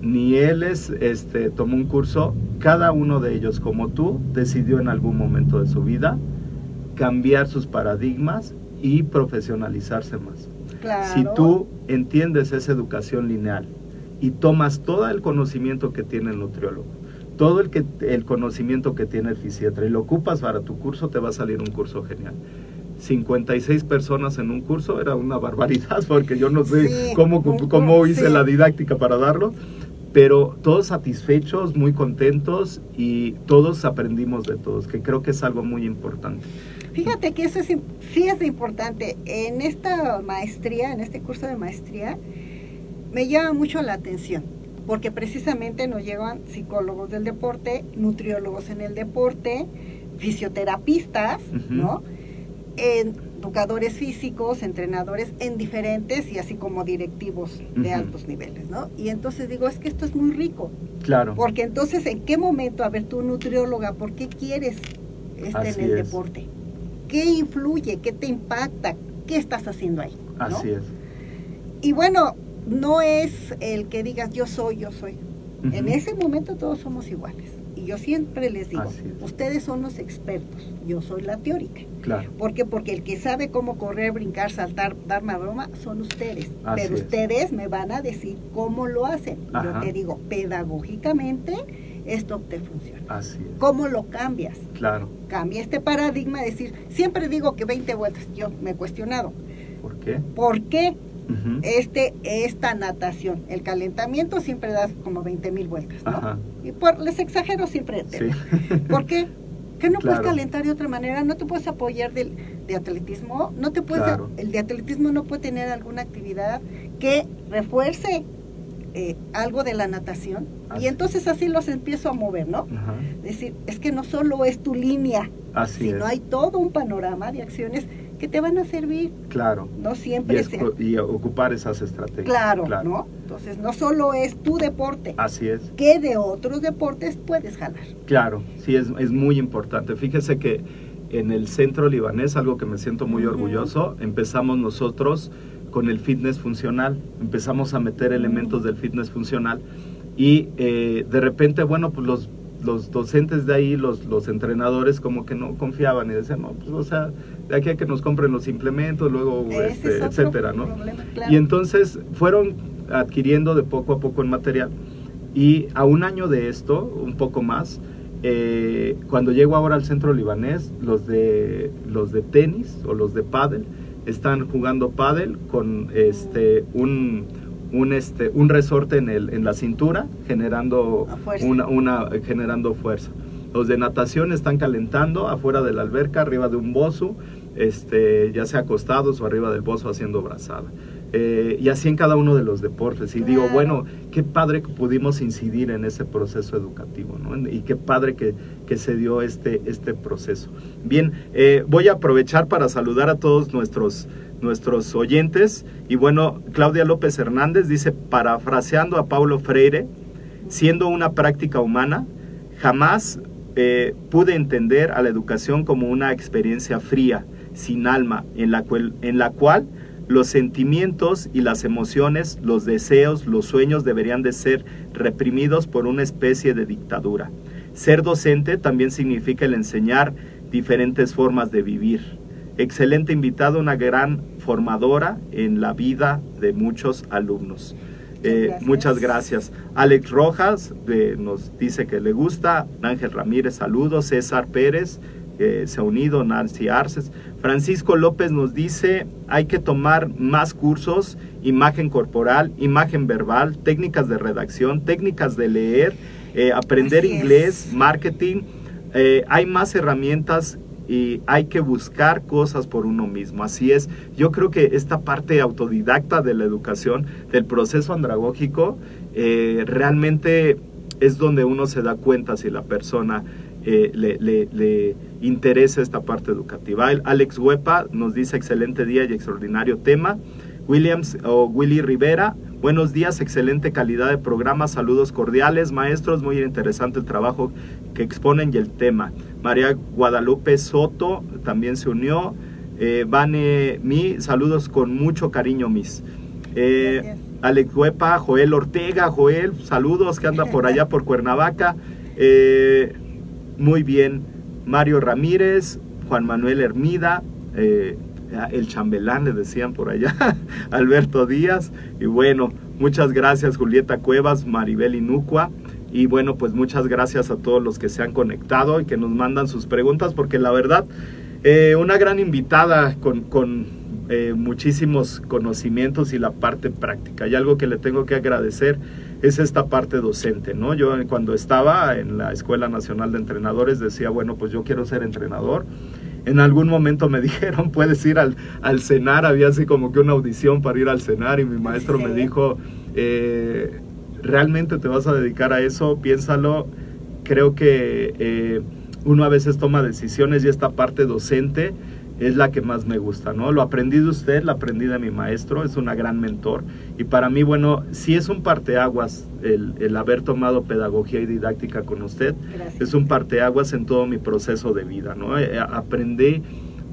ni él es, este, tomó un curso. Cada uno de ellos, como tú, decidió en algún momento de su vida cambiar sus paradigmas y profesionalizarse más. Claro. Si tú entiendes esa educación lineal y tomas todo el conocimiento que tiene el nutriólogo, todo el, que, el conocimiento que tiene el fisiatra y lo ocupas para tu curso, te va a salir un curso genial. 56 personas en un curso era una barbaridad [LAUGHS] porque yo no sé Sí, cómo, cómo hice sí. la didáctica para darlo, pero todos satisfechos, muy contentos y todos aprendimos de todos, que creo que es algo muy importante. Fíjate que eso es, sí es importante. En esta maestría, en este curso de maestría, me llama mucho la atención, porque precisamente nos llevan psicólogos del deporte, nutriólogos en el deporte, fisioterapistas. ¿no? Educadores físicos, entrenadores en diferentes y así como directivos de altos niveles, ¿no? Y entonces digo, es que esto es muy rico, Claro. porque entonces, ¿en qué momento, a ver, tú nutrióloga, ¿por qué quieres estar en el es. deporte? ¿Qué influye? ¿Qué te impacta? ¿Qué estás haciendo ahí? ¿no? Así es. Y bueno, no es el que digas yo soy, yo soy. En ese momento todos somos iguales. Yo siempre les digo, ustedes son los expertos, yo soy la teórica. Claro. ¿Por qué? Porque el que sabe cómo correr, brincar, saltar, dar maroma son ustedes. Así Pero es. ustedes me van a decir cómo lo hacen. Ajá. Yo te digo, pedagógicamente, esto te funciona. Así es. ¿Cómo lo cambias? Claro. Cambia este paradigma de decir, siempre digo que 20 vueltas. Yo me he cuestionado. ¿Por qué? ¿Por qué Este, esta natación? El calentamiento siempre das como 20 mil vueltas, ¿no? Ajá. Y por, les exagero siempre. Sí. ¿Por qué? Que no Claro. puedes calentar de otra manera, no te puedes apoyar del, de atletismo, no te puedes, Claro. el de atletismo no puede tener alguna actividad que refuerce eh, algo de la natación. Así. Y entonces así los empiezo a mover, ¿no? Ajá. Es decir, es que no solo es tu línea, Así sino es. hay todo un panorama de acciones que te van a servir. Claro. No Y, siempre sea. esco- y ocupar esas estrategias. Claro, ¿no? Entonces no solo es tu deporte, Así es. que de otros deportes puedes jalar. Claro, sí, es, es muy importante. Fíjese que en el centro libanés, algo que me siento muy orgulloso, empezamos nosotros con el fitness funcional, empezamos a meter elementos del fitness funcional y eh, de repente, bueno, pues los, los docentes de ahí, los, los entrenadores como que no confiaban y decían, no, pues o sea, de aquí a que nos compren los implementos, luego, este, es etcétera, ¿no? problema, claro. Y entonces fueron adquiriendo de poco a poco el material. Y a un año de esto, un poco más, eh, cuando llego ahora al centro libanés, los de, los de tenis o los de pádel están jugando pádel con este, un, un, este, un resorte en, el, en la cintura, generando fuerza. una, una, generando fuerza. Los de natación están calentando afuera de la alberca, arriba de un bozo, este, ya sea acostados o arriba del bozo haciendo brazada. Eh, y así en cada uno de los deportes. Y digo, bueno, qué padre que pudimos incidir en ese proceso educativo, ¿no? Y qué padre que, que se dio este, este proceso. Bien, eh, voy a aprovechar para saludar a todos nuestros, nuestros oyentes. Y bueno, Claudia López Hernández dice, parafraseando a Paulo Freire, siendo una práctica humana, jamás eh, pude entender a la educación como una experiencia fría, sin alma, en la cual, en la cual los sentimientos y las emociones, los deseos, los sueños deberían de ser reprimidos por una especie de dictadura. Ser docente también significa el enseñar diferentes formas de vivir. Excelente invitado, una gran formadora en la vida de muchos alumnos. Eh, Gracias. muchas gracias. Alex Rojas eh, nos dice que le gusta. Ángel Ramírez, saludos. César Pérez eh, se ha unido. Nancy Arces. Francisco López nos dice, hay que tomar más cursos, imagen corporal, imagen verbal, técnicas de redacción, técnicas de leer, eh, aprender Así es. inglés, marketing. Eh, hay más herramientas y hay que buscar cosas por uno mismo. Así es, yo creo que esta parte autodidacta de la educación, del proceso andragógico, eh, realmente es donde uno se da cuenta si la persona eh, le, le- le interesa esta parte educativa. Alex Huepa nos dice excelente día y extraordinario tema. Williams o Willy Rivera, buenos días, excelente calidad de programa, saludos cordiales, maestros, muy interesante el trabajo que exponen y el tema. María Guadalupe Soto también se unió. Eh, Vane Mi, saludos con mucho cariño, mis. Eh. Alex Huepa, Joel Ortega, Joel, saludos, que anda por allá por Cuernavaca. Eh, muy bien, Mario Ramírez, Juan Manuel Hermida, eh, el chambelán le decían por allá, [LAUGHS] Alberto Díaz, y bueno, muchas gracias Julieta Cuevas, Maribel Inucua, y bueno, pues muchas gracias a todos los que se han conectado y que nos mandan sus preguntas, porque la verdad, eh, una gran invitada con, con eh, muchísimos conocimientos y la parte práctica. Y algo que le tengo que agradecer es esta parte docente, ¿no? Yo eh, cuando estaba en la Escuela Nacional de Entrenadores decía, bueno, pues yo quiero ser entrenador. En algún momento me [LAUGHS] dijeron, puedes ir al, al cenar, había así como que una audición para ir al cenar y mi maestro me dijo, eh, ¿realmente te vas a dedicar a eso? Piénsalo. Creo que eh, uno a veces toma decisiones y esta parte docente es la que más me gusta, ¿no? Lo aprendí de usted, lo aprendí de mi maestro, es una gran mentor. Y para mí, bueno, sí es un parteaguas el, el haber tomado pedagogía y didáctica con usted. Gracias. Es un parteaguas en todo mi proceso de vida, ¿no? Eh, aprendí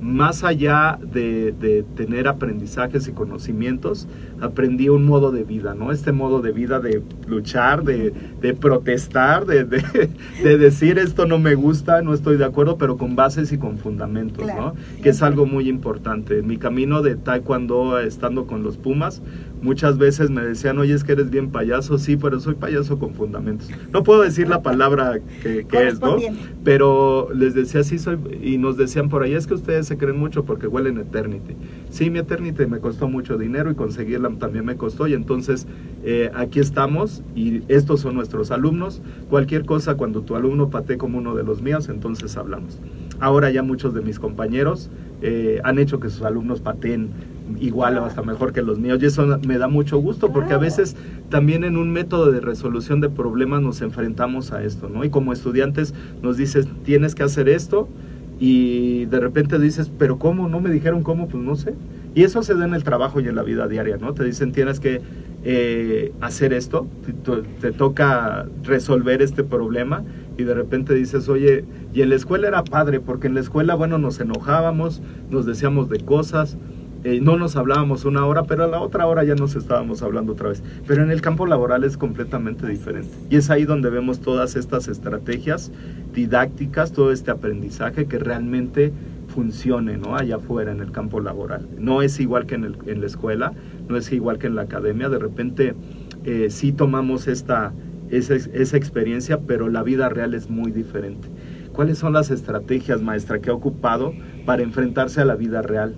más allá de, de tener aprendizajes y conocimientos, aprendí un modo de vida, ¿no? Este modo de vida de luchar, de, de protestar, de, de, [LAUGHS] de decir esto no me gusta, no estoy de acuerdo, pero con bases y con fundamentos, Claro, ¿no? Que es algo muy importante. Mi camino de taekwondo, estando con los Pumas, Muchas veces me decían, oye, es que eres bien payaso, sí, pero soy payaso con fundamentos. No puedo decir la palabra que, que es, ¿no? Pero les decía, sí, soy, y nos decían por ahí, es que ustedes se creen mucho porque huelen Eternity. Sí, mi Eternity me costó mucho dinero y conseguirla también me costó, y entonces eh, aquí estamos, y estos son nuestros alumnos. Cualquier cosa, cuando tu alumno patee como uno de los míos, entonces hablamos. Ahora ya muchos de mis compañeros eh, han hecho que sus alumnos pateen igual o hasta mejor que los míos y eso me da mucho gusto porque a veces también en un método de resolución de problemas nos enfrentamos a esto, ¿no? Y como estudiantes nos dices, tienes que hacer esto y de repente dices, pero ¿cómo? ¿No me dijeron cómo? Pues no sé. Y eso se da en el trabajo y en la vida diaria, ¿no? Te dicen, tienes que eh, hacer esto, te, te toca resolver este problema y de repente dices, oye, y en la escuela era padre, porque en la escuela, bueno, nos enojábamos, nos decíamos de cosas, eh, no nos hablábamos una hora, pero a la otra hora ya nos estábamos hablando otra vez. Pero en el campo laboral es completamente diferente. Y es ahí donde vemos todas estas estrategias didácticas, todo este aprendizaje que realmente funcione ¿no? allá afuera en el campo laboral. No es igual que en, la escuela, no es igual que en la academia. De repente eh, sí tomamos esta, esa, esa experiencia, pero la vida real es muy diferente. ¿Cuáles son las estrategias, maestra, que ha ocupado para enfrentarse a la vida real?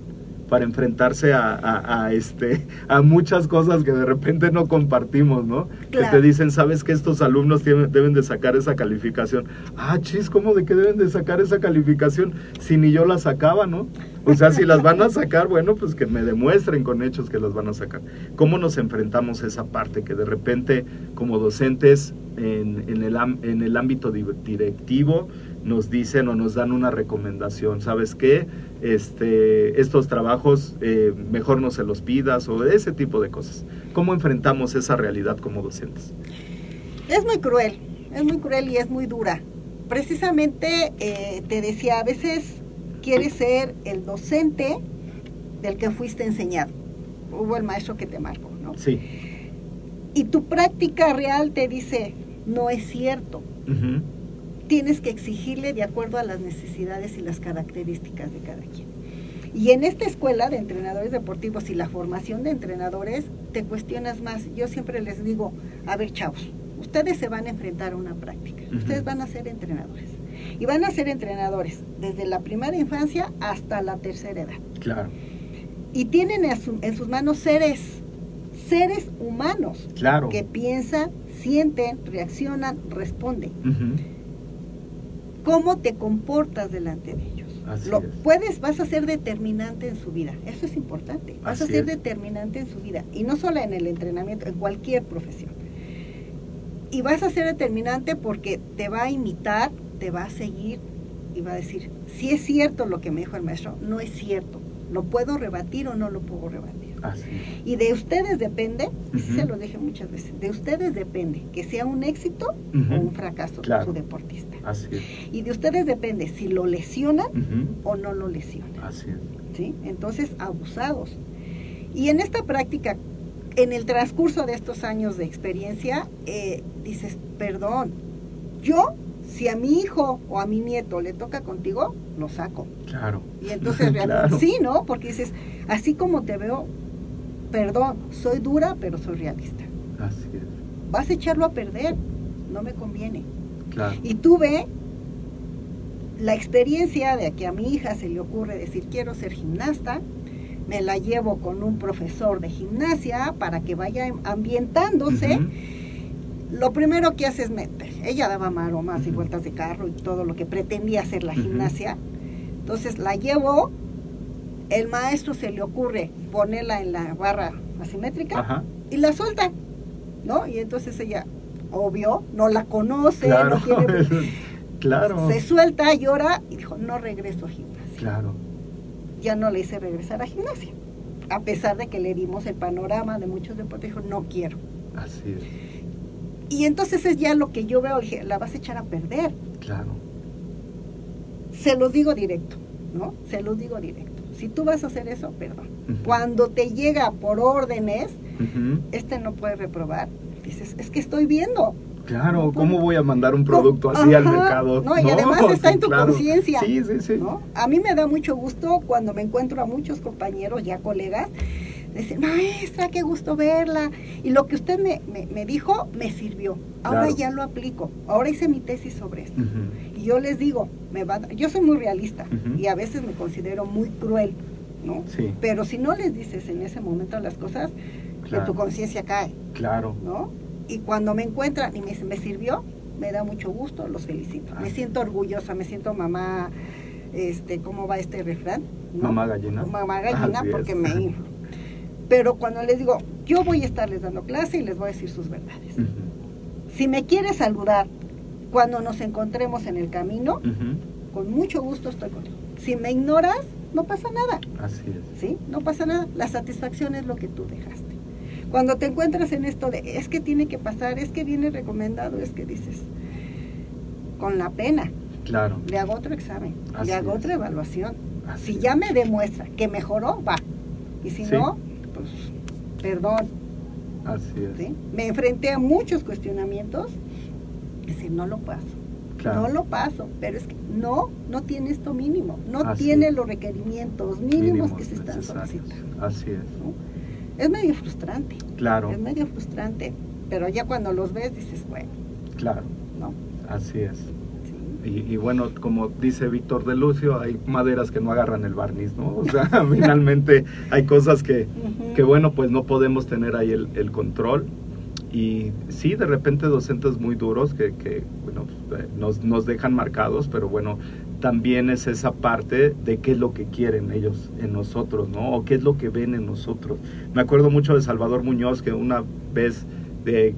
Para enfrentarse a, a- a, este, [LAUGHS] a muchas cosas que de repente no compartimos, ¿no? Que te dicen, sabes que estos alumnos tienen- deben de sacar esa calificación. Ah, chis, ¿cómo de qué deben de sacar esa calificación si ni yo la sacaba, ¿no? O sea, si las van a sacar, [LAUGHS] bueno, pues que me demuestren con hechos que las van a sacar. ¿Cómo nos enfrentamos a esa parte que de repente como docentes en, en el, en el ámbito di- directivo nos dicen o nos dan una recomendación? ¿Sabes qué? Este, estos trabajos eh, mejor no se los pidas o ese tipo de cosas. ¿Cómo enfrentamos esa realidad como docentes? Es muy cruel, es muy cruel y es muy dura. Precisamente eh, te decía, a veces quieres ser el docente del que fuiste enseñado. Hubo el maestro que te marcó, ¿no? Sí. Y tu práctica real te dice, no es cierto. Ujú. Tienes que exigirle de acuerdo a las necesidades y las características de cada quien. Y en esta escuela de entrenadores deportivos y la formación de entrenadores, te cuestionas más. Yo siempre les digo, a ver, chavos, ustedes se van a enfrentar a una práctica. Ustedes van a ser entrenadores. Y van a ser entrenadores desde la primera infancia hasta la tercera edad. Claro, Y tienen en, su- en sus manos seres, seres humanos, claro. que piensan, sienten, reaccionan, responden. Ujú. ¿Cómo te comportas delante de ellos? Así Lo, es. puedes, vas a ser determinante en su vida. Eso es importante. Vas a ser es. determinante en su vida. Y no solo en el entrenamiento, en cualquier profesión. Y vas a ser determinante porque te va a imitar, te va a seguir y va a decir, si es cierto lo que me dijo el maestro, no es cierto. ¿Lo puedo rebatir o no lo puedo rebatir? Así es. Y de ustedes depende, y sí se lo dije muchas veces, de ustedes depende que sea un éxito o un fracaso Claro. su deportista. Así es. Y de ustedes depende si lo lesionan o no lo lesionan. Así es. ¿sí? Entonces, abusados. Y en esta práctica, en el transcurso de estos años de experiencia, eh, dices, perdón, yo, si a mi hijo o a mi nieto le toca contigo, lo saco. Claro. Y entonces, [LAUGHS] realmente, Claro. sí, ¿no? Porque dices, así como te veo, perdón, soy dura, pero soy realista. Así es. Vas a echarlo a perder, no me conviene. Claro. Y tuve la experiencia de que a mi hija se le ocurre decir quiero ser gimnasta, me la llevo con un profesor de gimnasia para que vaya ambientándose. Lo primero que hace es meter. Ella daba maromas y vueltas de carro y todo lo que pretendía hacer la gimnasia. Entonces la llevo, el maestro se le ocurre ponerla en la barra asimétrica Ajá. y la suelta, ¿no? Y entonces ella, obvio, no la conoce, Claro. no tiene [LAUGHS] claro. se suelta, llora y dijo, no regreso a gimnasia. Claro. Ya no le hice regresar a gimnasia. A pesar de que le dimos el panorama de muchos deportes, dijo, no quiero. Así es. Y entonces es ya lo que yo veo, dije, la vas a echar a perder. Claro. Se los digo directo, ¿no? Se los digo directo. Si tú vas a hacer eso, perdón. Cuando te llega por órdenes, este no puede reprobar. Dices, es que estoy viendo. Claro, ¿cómo voy a mandar un producto así al mercado? No, y además [LAUGHS] está en tu claro. conciencia. Sí, sí, sí. ¿no? A mí me da mucho gusto cuando me encuentro a muchos compañeros, ya colegas, Decir, maestra, qué gusto verla. Y lo que usted me, me- me dijo me sirvió. Ahora Claro. ya lo aplico. Ahora hice mi tesis sobre esto. Yo les digo, me va, yo soy muy realista y a veces me considero muy cruel, ¿no? Sí. Pero si no les dices en ese momento las cosas, Claro. en tu conciencia cae, Claro. ¿no? Y cuando me encuentran y me dicen, me sirvió, me da mucho gusto, los felicito. Ah. Me siento orgullosa, me siento mamá, este, ¿cómo va este refrán? ¿No? Mamá gallina. Mamá gallina Así es. porque me... [LAUGHS] Pero cuando les digo, yo voy a estarles dando clase y les voy a decir sus verdades. Si me quieres saludar cuando nos encontremos en el camino, Ujú. con mucho gusto estoy contigo. Si me ignoras, no pasa nada, Así es. ¿sí? No pasa nada. La satisfacción es lo que tú dejaste. Cuando te encuentras en esto de, es que tiene que pasar, es que viene recomendado, es que dices, con la pena, Claro. le hago otro examen, Así le hago es. otra evaluación. Así Si es. ya me demuestra que mejoró, va. Y si Sí. no, pues, perdón, Así es. ¿sí? Me enfrenté a muchos cuestionamientos, es decir, no lo paso. Claro. No lo paso, pero es que no, no tiene esto mínimo, no Así tiene es. los requerimientos mínimos, Mínimos que se están solicitando. Así es. ¿no? Es medio frustrante, Claro. es medio frustrante, pero ya cuando los ves dices, bueno, Claro. ¿no? Así es. Y, y bueno, como dice Víctor de Lucio, hay maderas que no agarran el barniz, ¿no? O sea, [LAUGHS] finalmente hay cosas que, que bueno, pues no podemos tener ahí el, el control. Y sí, de repente docentes muy duros que, bueno, eh, nos, nos dejan marcados, pero bueno, también es esa parte de qué es lo que quieren ellos en nosotros, ¿no? O qué es lo que ven en nosotros. Me acuerdo mucho de Salvador Muñoz, que una vez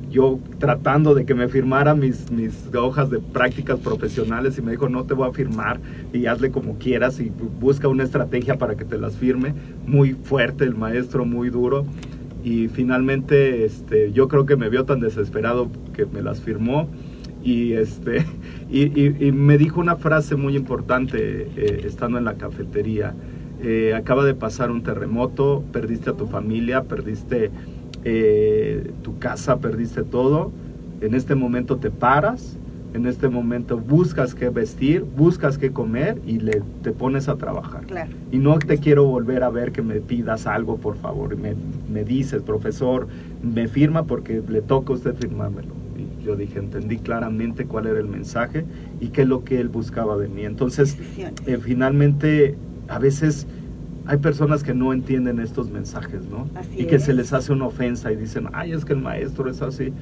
yo tratando de que me firmara mis, mis hojas de prácticas profesionales y me dijo, no te voy a firmar y hazle como quieras y bu- busca una estrategia para que te las firme. Muy fuerte el maestro, muy duro. Y finalmente este, yo creo que me vio tan desesperado que me las firmó y, este, [LAUGHS] y, me dijo una frase muy importante eh, estando en la cafetería. Eh, acaba de pasar un terremoto, perdiste a tu familia, perdiste eh, tu casa, perdiste todo. En este momento te paras, en este momento buscas qué vestir, buscas qué comer y le, te pones a trabajar. Claro. Y no te quiero volver a ver que me pidas algo, por favor. Y me, me dices, profesor, me firma porque le toca a usted firmármelo. Y yo dije, entendí claramente cuál era el mensaje y qué es lo que él buscaba de mí. Entonces, eh, finalmente, a veces hay personas que no entienden estos mensajes, ¿no? Así y que se es. les hace una ofensa y dicen, ay, es que el maestro es así.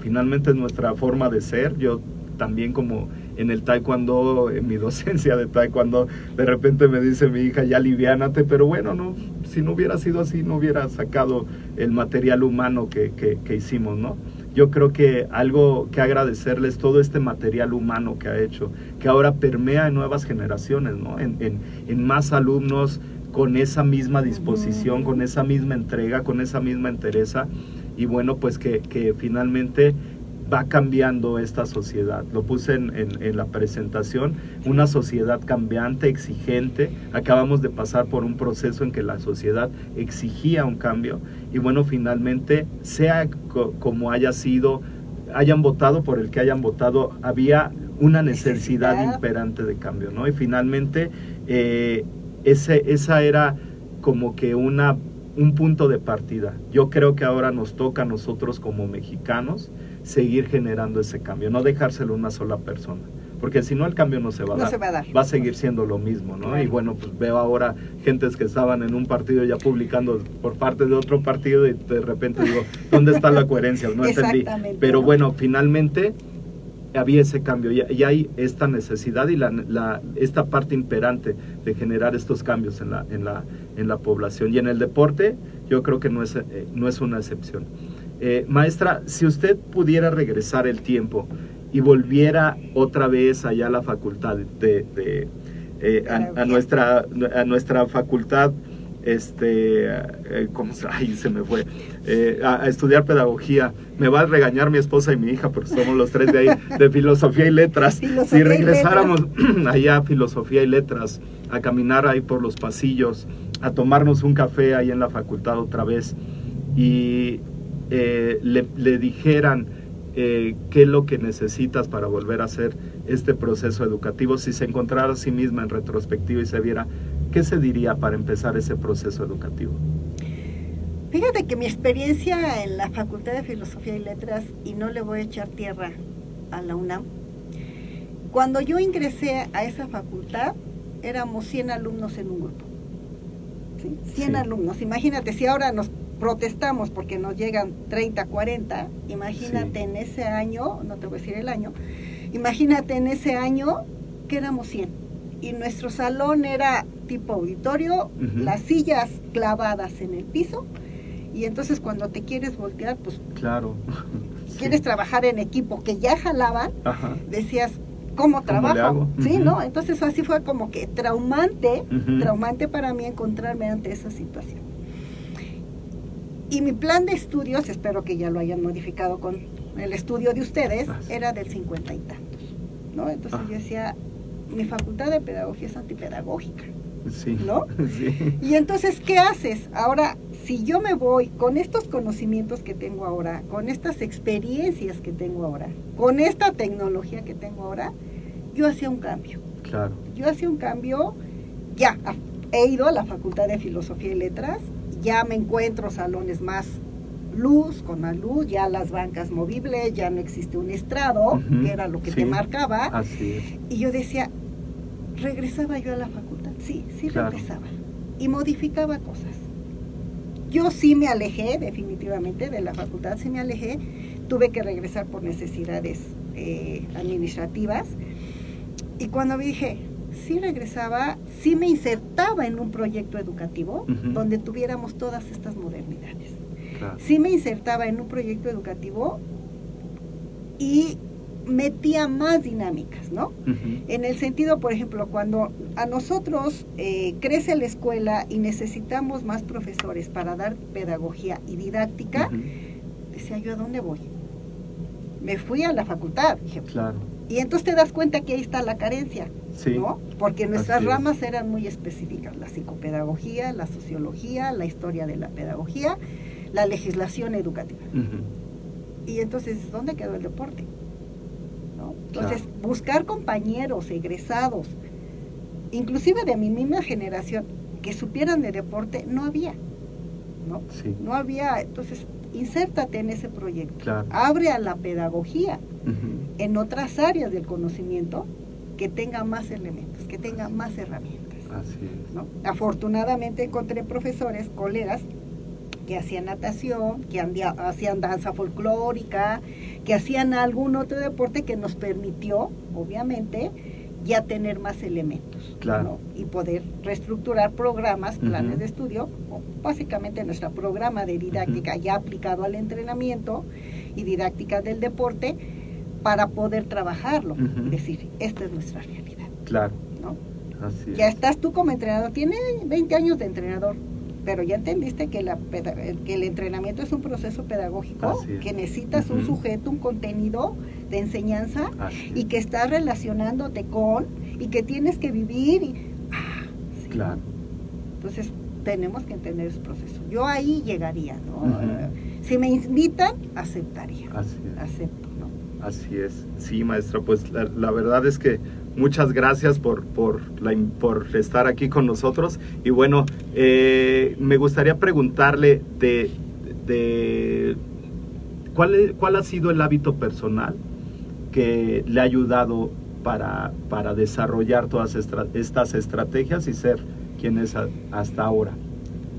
Finalmente es nuestra forma de ser. Yo también como en el taekwondo, en mi [LAUGHS] docencia de taekwondo, de repente me dice mi hija, ya liviánate, pero bueno, no, si no hubiera sido así, no hubiera sacado el material humano que, que- que hicimos, ¿no? Yo creo que algo que agradecerles todo este material humano que ha hecho, que ahora permea en nuevas generaciones, ¿no? En, en- en más alumnos con esa misma disposición, con esa misma entrega, con esa misma entereza, y bueno, pues que, que finalmente va cambiando esta sociedad. Lo puse en, en- en la presentación, una sociedad cambiante, exigente. Acabamos de pasar por un proceso en que la sociedad exigía un cambio y bueno, finalmente, sea co- como haya sido, hayan votado por el que hayan votado, había una necesidad, Necesidad. imperante de cambio, ¿no? Y finalmente, eh, ese, esa era como que una, un punto de partida. Yo creo que ahora nos toca a nosotros como mexicanos seguir generando ese cambio, no dejárselo a una sola persona, porque si no el cambio no se va a No dar, se va a dar. va a seguir siendo lo mismo, ¿no? Claro. Y bueno, pues veo ahora gentes que estaban en un partido ya publicando por parte de otro partido y de repente digo, [LAUGHS] ¿dónde está la coherencia? No entendí. Pero bueno, finalmente había ese cambio y, y hay esta necesidad y la, la- esta parte imperante de generar estos cambios en la, en, la, en la población. Y en el deporte yo creo que no es, eh, no es una excepción. Eh, maestra, si usted pudiera regresar el tiempo y volviera otra vez allá a la facultad de, de, eh, a- nuestra, a nuestra facultad, este, eh, ¿cómo se, [LAUGHS] ay, se me fue? Eh, a, a estudiar pedagogía. Me va a regañar mi esposa y mi hija, porque somos los tres de ahí, de filosofía y letras. [LAUGHS] Filosofía si regresáramos [CLEARS THROAT] allá a filosofía y letras, a caminar ahí por los pasillos, a tomarnos un café ahí en la facultad otra vez y eh, le, le dijeran eh, qué es lo que necesitas para volver a hacer este proceso educativo, si se encontrara a sí misma en retrospectiva y se viera, ¿qué se diría para empezar ese proceso educativo? Fíjate que mi experiencia en la Facultad de Filosofía y Letras, y no le voy a echar tierra a la UNAM, cuando yo ingresé a esa facultad, éramos 100 alumnos en un grupo. ¿sí? 100 Sí. alumnos. Imagínate, si ahora nos protestamos porque nos llegan 30, 40, imagínate Sí. en ese año, no te voy a decir el año, imagínate en ese año que éramos 100. Y nuestro salón era tipo auditorio, las sillas clavadas en el piso. Y entonces cuando te quieres voltear, pues Claro. [LAUGHS] Sí. quieres trabajar en equipo que ya jalaban, Ajá. decías, ¿cómo le trabajo? Sí. ¿no? Entonces así fue como que traumante, traumante para mí encontrarme ante esa situación. Y mi plan de estudios, espero que ya lo hayan modificado con el estudio de ustedes, Ah, sí. era del 50 y tantos, ¿no? Entonces Ah. yo decía, mi facultad de pedagogía es antipedagógica. Sí. ¿No? [LAUGHS] Sí. Y entonces, ¿qué haces? Ahora, si yo me voy con estos conocimientos que tengo ahora, con estas experiencias que tengo ahora, con esta tecnología que tengo ahora, yo hacía un cambio. Claro. Yo hacía un cambio, ya, he ido a la Facultad de Filosofía y Letras, ya me encuentro salones más luz, con más luz, ya las bancas movibles, ya no existe un estrado, que era lo que sí. te marcaba. Así es. Y yo decía, regresaba yo a la facultad. Sí, sí Claro. regresaba. Y modificaba cosas. Yo sí me alejé, definitivamente, de la facultad, sí me alejé. Tuve que regresar por necesidades eh, administrativas. Y cuando me dije, sí regresaba, sí me insertaba en un proyecto educativo donde tuviéramos todas estas modernidades Claro. sí me insertaba en un proyecto educativo y metía más dinámicas, ¿no? En el sentido, por ejemplo, cuando a nosotros eh, crece la escuela y necesitamos más profesores para dar pedagogía y didáctica, Ujú. decía yo, ¿a dónde voy? Me fui a la facultad, dije, Claro. y entonces te das cuenta que ahí está la carencia, Sí. ¿no? Porque nuestras Así ramas eran muy específicas, la psicopedagogía, la sociología, la historia de la pedagogía, la legislación educativa. Y entonces, ¿dónde quedó el deporte? ¿No? Entonces, Claro. buscar compañeros egresados, inclusive de mi misma generación, que supieran de deporte, no había. ¿no? Sí. No había, entonces, insértate en ese proyecto. Claro. Abre a la pedagogía en otras áreas del conocimiento que tenga más elementos, que tenga más herramientas. Así es. ¿no? Afortunadamente encontré profesores, colegas, que hacían natación, que andia- hacían danza folclórica, que hacían algún otro deporte que nos permitió, obviamente, ya tener más elementos Claro. ¿no? y poder reestructurar programas, planes de estudio, básicamente nuestro programa de didáctica ya aplicado al entrenamiento y didáctica del deporte para poder trabajarlo y decir, esta es nuestra realidad. Claro. ¿no? Así es. Ya estás tú como entrenador, tiene 20 años de entrenador, pero ya entendiste que, la, que el entrenamiento es un proceso pedagógico, es. que necesitas un sujeto, un contenido de enseñanza y que estás relacionándote con y que tienes que vivir. Y, ah, sí. Claro. Entonces tenemos que entender ese proceso. Yo ahí llegaría, ¿no? Si me invitan, aceptaría. Así es. Así es, sí, maestra, pues la, verdad es que muchas gracias por, por, estar aquí con nosotros. Y bueno, eh, me gustaría preguntarle de, de ¿cuál, cuál ha sido el hábito personal que le ha ayudado para, para desarrollar todas estra- estas estrategias y ser quien es hasta ahora.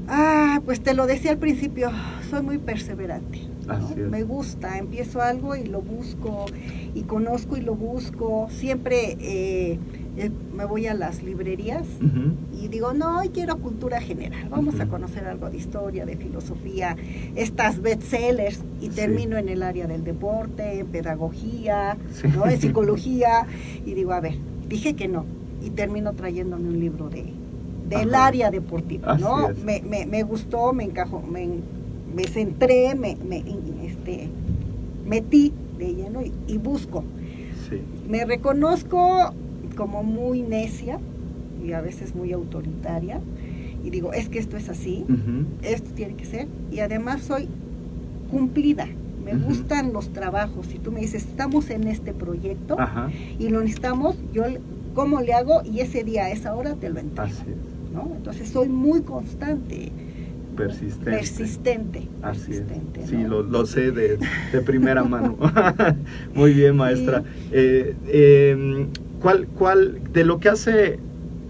Ah, pues te lo decía al principio, soy muy perseverante. Me gusta, empiezo algo y lo busco, y conozco y lo busco. Siempre eh, eh, me voy a las librerías y digo, no, hoy quiero cultura general, vamos a conocer algo de historia, de filosofía, estas bestsellers, y Sí. termino en el área del deporte, en pedagogía, Sí. ¿no? en [LAUGHS] psicología, y digo, a ver, dije que no, y termino trayéndome un libro de del Ajá. área deportiva, Así ¿no? Me, me, me gustó, me encajó, me, me centré, me, me este, metí de lleno y, y busco. Sí, Me reconozco como muy necia y a veces muy autoritaria y digo, es que esto es así, esto tiene que ser y además soy cumplida. Me gustan los trabajos. Si tú me dices, estamos en este proyecto ajá, y lo necesitamos, yo, ¿cómo le hago? Y ese día, a esa hora, te lo entrego. así es. ¿no? Entonces soy muy constante. Persistente. persistente. Así es. persistente, Sí, ¿no? lo, lo sé de, de primera [LAUGHS] mano. [LAUGHS] Muy bien, maestra. Eh, eh, ¿cuál, ¿Cuál, de lo que hace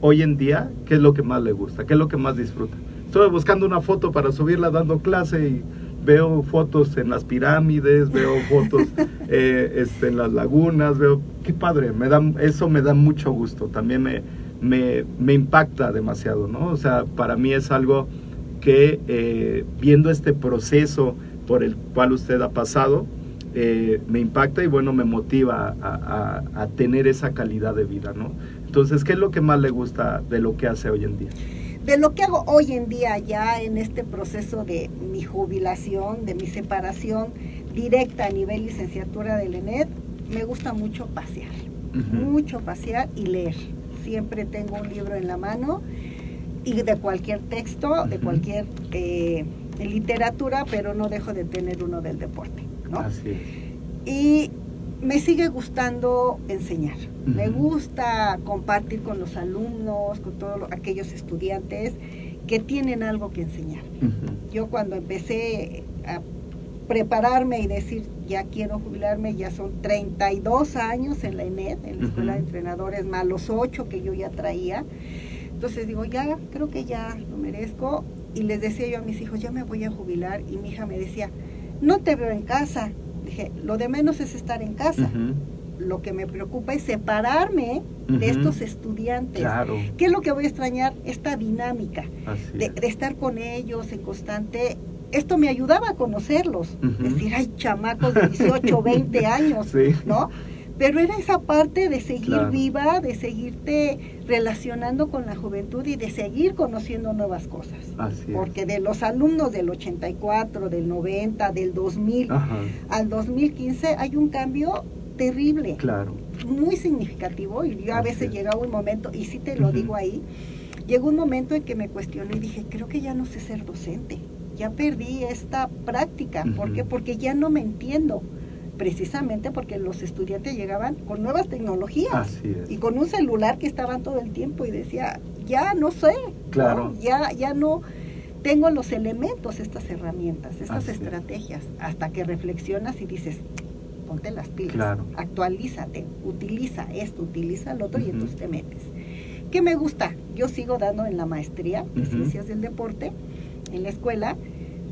hoy en día, qué es lo que más le gusta? ¿Qué es lo que más disfruta? Estoy buscando una foto para subirla dando clase y veo fotos en las pirámides, veo fotos [LAUGHS] eh, este, en las lagunas, veo, qué padre, me da, eso me da mucho gusto, también me, me, me impacta demasiado, ¿no? O sea, para mí es algo que eh, viendo este proceso por el cual usted ha pasado, eh, me impacta y bueno, me motiva a, a- a tener esa calidad de vida, ¿no? Entonces, ¿qué es lo que más le gusta de lo que hace hoy en día? De lo que hago hoy en día ya en este proceso de mi jubilación, de mi separación directa a nivel licenciatura del ENED, me gusta mucho pasear, mucho pasear y leer. Siempre tengo un libro en la mano y de cualquier texto, de cualquier eh, literatura, pero no dejo de tener uno del deporte, ¿no? Así es. Y me sigue gustando enseñar. Me Ujú. gusta compartir con los alumnos, con todos lo- aquellos estudiantes que tienen algo que enseñar. Ujú. Yo cuando empecé a prepararme y decir, ya quiero jubilarme, ya son 32 años en la ENED, en la Escuela de Ujú. Entrenadores, más los 8 que yo ya traía. Entonces digo, ya, creo que ya lo merezco. Y les decía yo a mis hijos, ya me voy a jubilar. Y mi hija me decía, no te veo en casa. Dije, lo de menos es estar en casa. Lo que me preocupa es separarme de estos estudiantes. Claro, ¿Qué es lo que voy a extrañar? Esta dinámica de, de estar con ellos en constante. Esto me ayudaba a conocerlos. Ujú. Decir, hay chamacos de 18, 20 [LAUGHS] años, Sí. ¿no? Pero era esa parte de seguir Claro. viva, de seguirte relacionando con la juventud y de seguir conociendo nuevas cosas. Así. Porque de los alumnos del 84, del 90, del 2000 Ajá, al 2015 hay un cambio terrible claro. muy significativo y yo a Así veces es. llegaba un momento, y sí te lo digo ahí, llegó un momento en que me cuestioné y dije, creo que ya no sé ser docente, ya perdí esta práctica, ¿por Ujú. qué? Porque ya no me entiendo, precisamente porque los estudiantes llegaban con nuevas tecnologías y con un celular que estaban todo el tiempo y decía, ya no sé, ¿no? Claro. ya, ya no tengo los elementos, estas herramientas, estas Así es. estrategias, hasta que reflexionas y dices, ponte las pilas, Claro. actualízate, utiliza esto, utiliza lo otro y entonces te metes. ¿Qué me gusta? Yo sigo dando en la maestría de. Ciencias del Deporte en la escuela,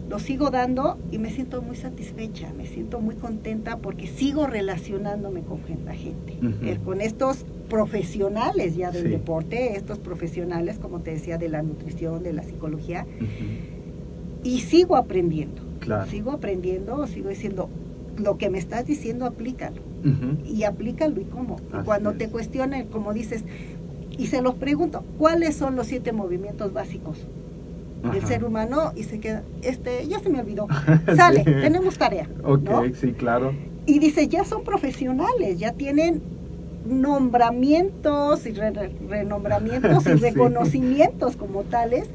lo sigo dando y me siento muy satisfecha, me siento muy contenta porque sigo relacionándome con la gente, con estos profesionales ya del Sí. deporte, estos profesionales, como te decía, de la nutrición, de la psicología, y sigo aprendiendo. Claro. Sigo aprendiendo, sigo diciendo, lo que me estás diciendo, aplícalo. Y aplícalo y cómo. Así cuando es. te cuestionen, como dices, y se los pregunto, ¿cuáles son los siete movimientos básicos Ajá. ser humano? Y se queda, este, ya se me olvidó. [LAUGHS] Sale, Sí. tenemos tarea. Ok, ¿no? sí, claro. Y dice, ya son profesionales, ya tienen nombramientos y re- re- renombramientos y [LAUGHS] Sí. reconocimientos como tales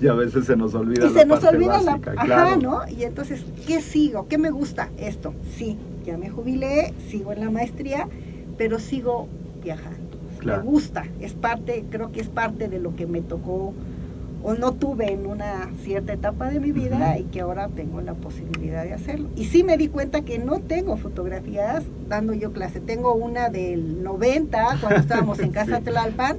Y a veces se nos olvida y la se nos parte olvida básica, la ajá, claro. ¿no? Y entonces, ¿qué sigo? ¿Qué me gusta? Esto, sí, ya me jubilé, sigo en la maestría, pero sigo viajando. Claro. Me gusta, es parte, creo que es parte de lo que me tocó o no tuve en una cierta etapa de mi vida y que ahora tengo la posibilidad de hacerlo. Y sí me di cuenta que no tengo fotografías dando yo clase. Tengo una del 90, cuando estábamos en [LAUGHS] Casa Sí. Tlalpan,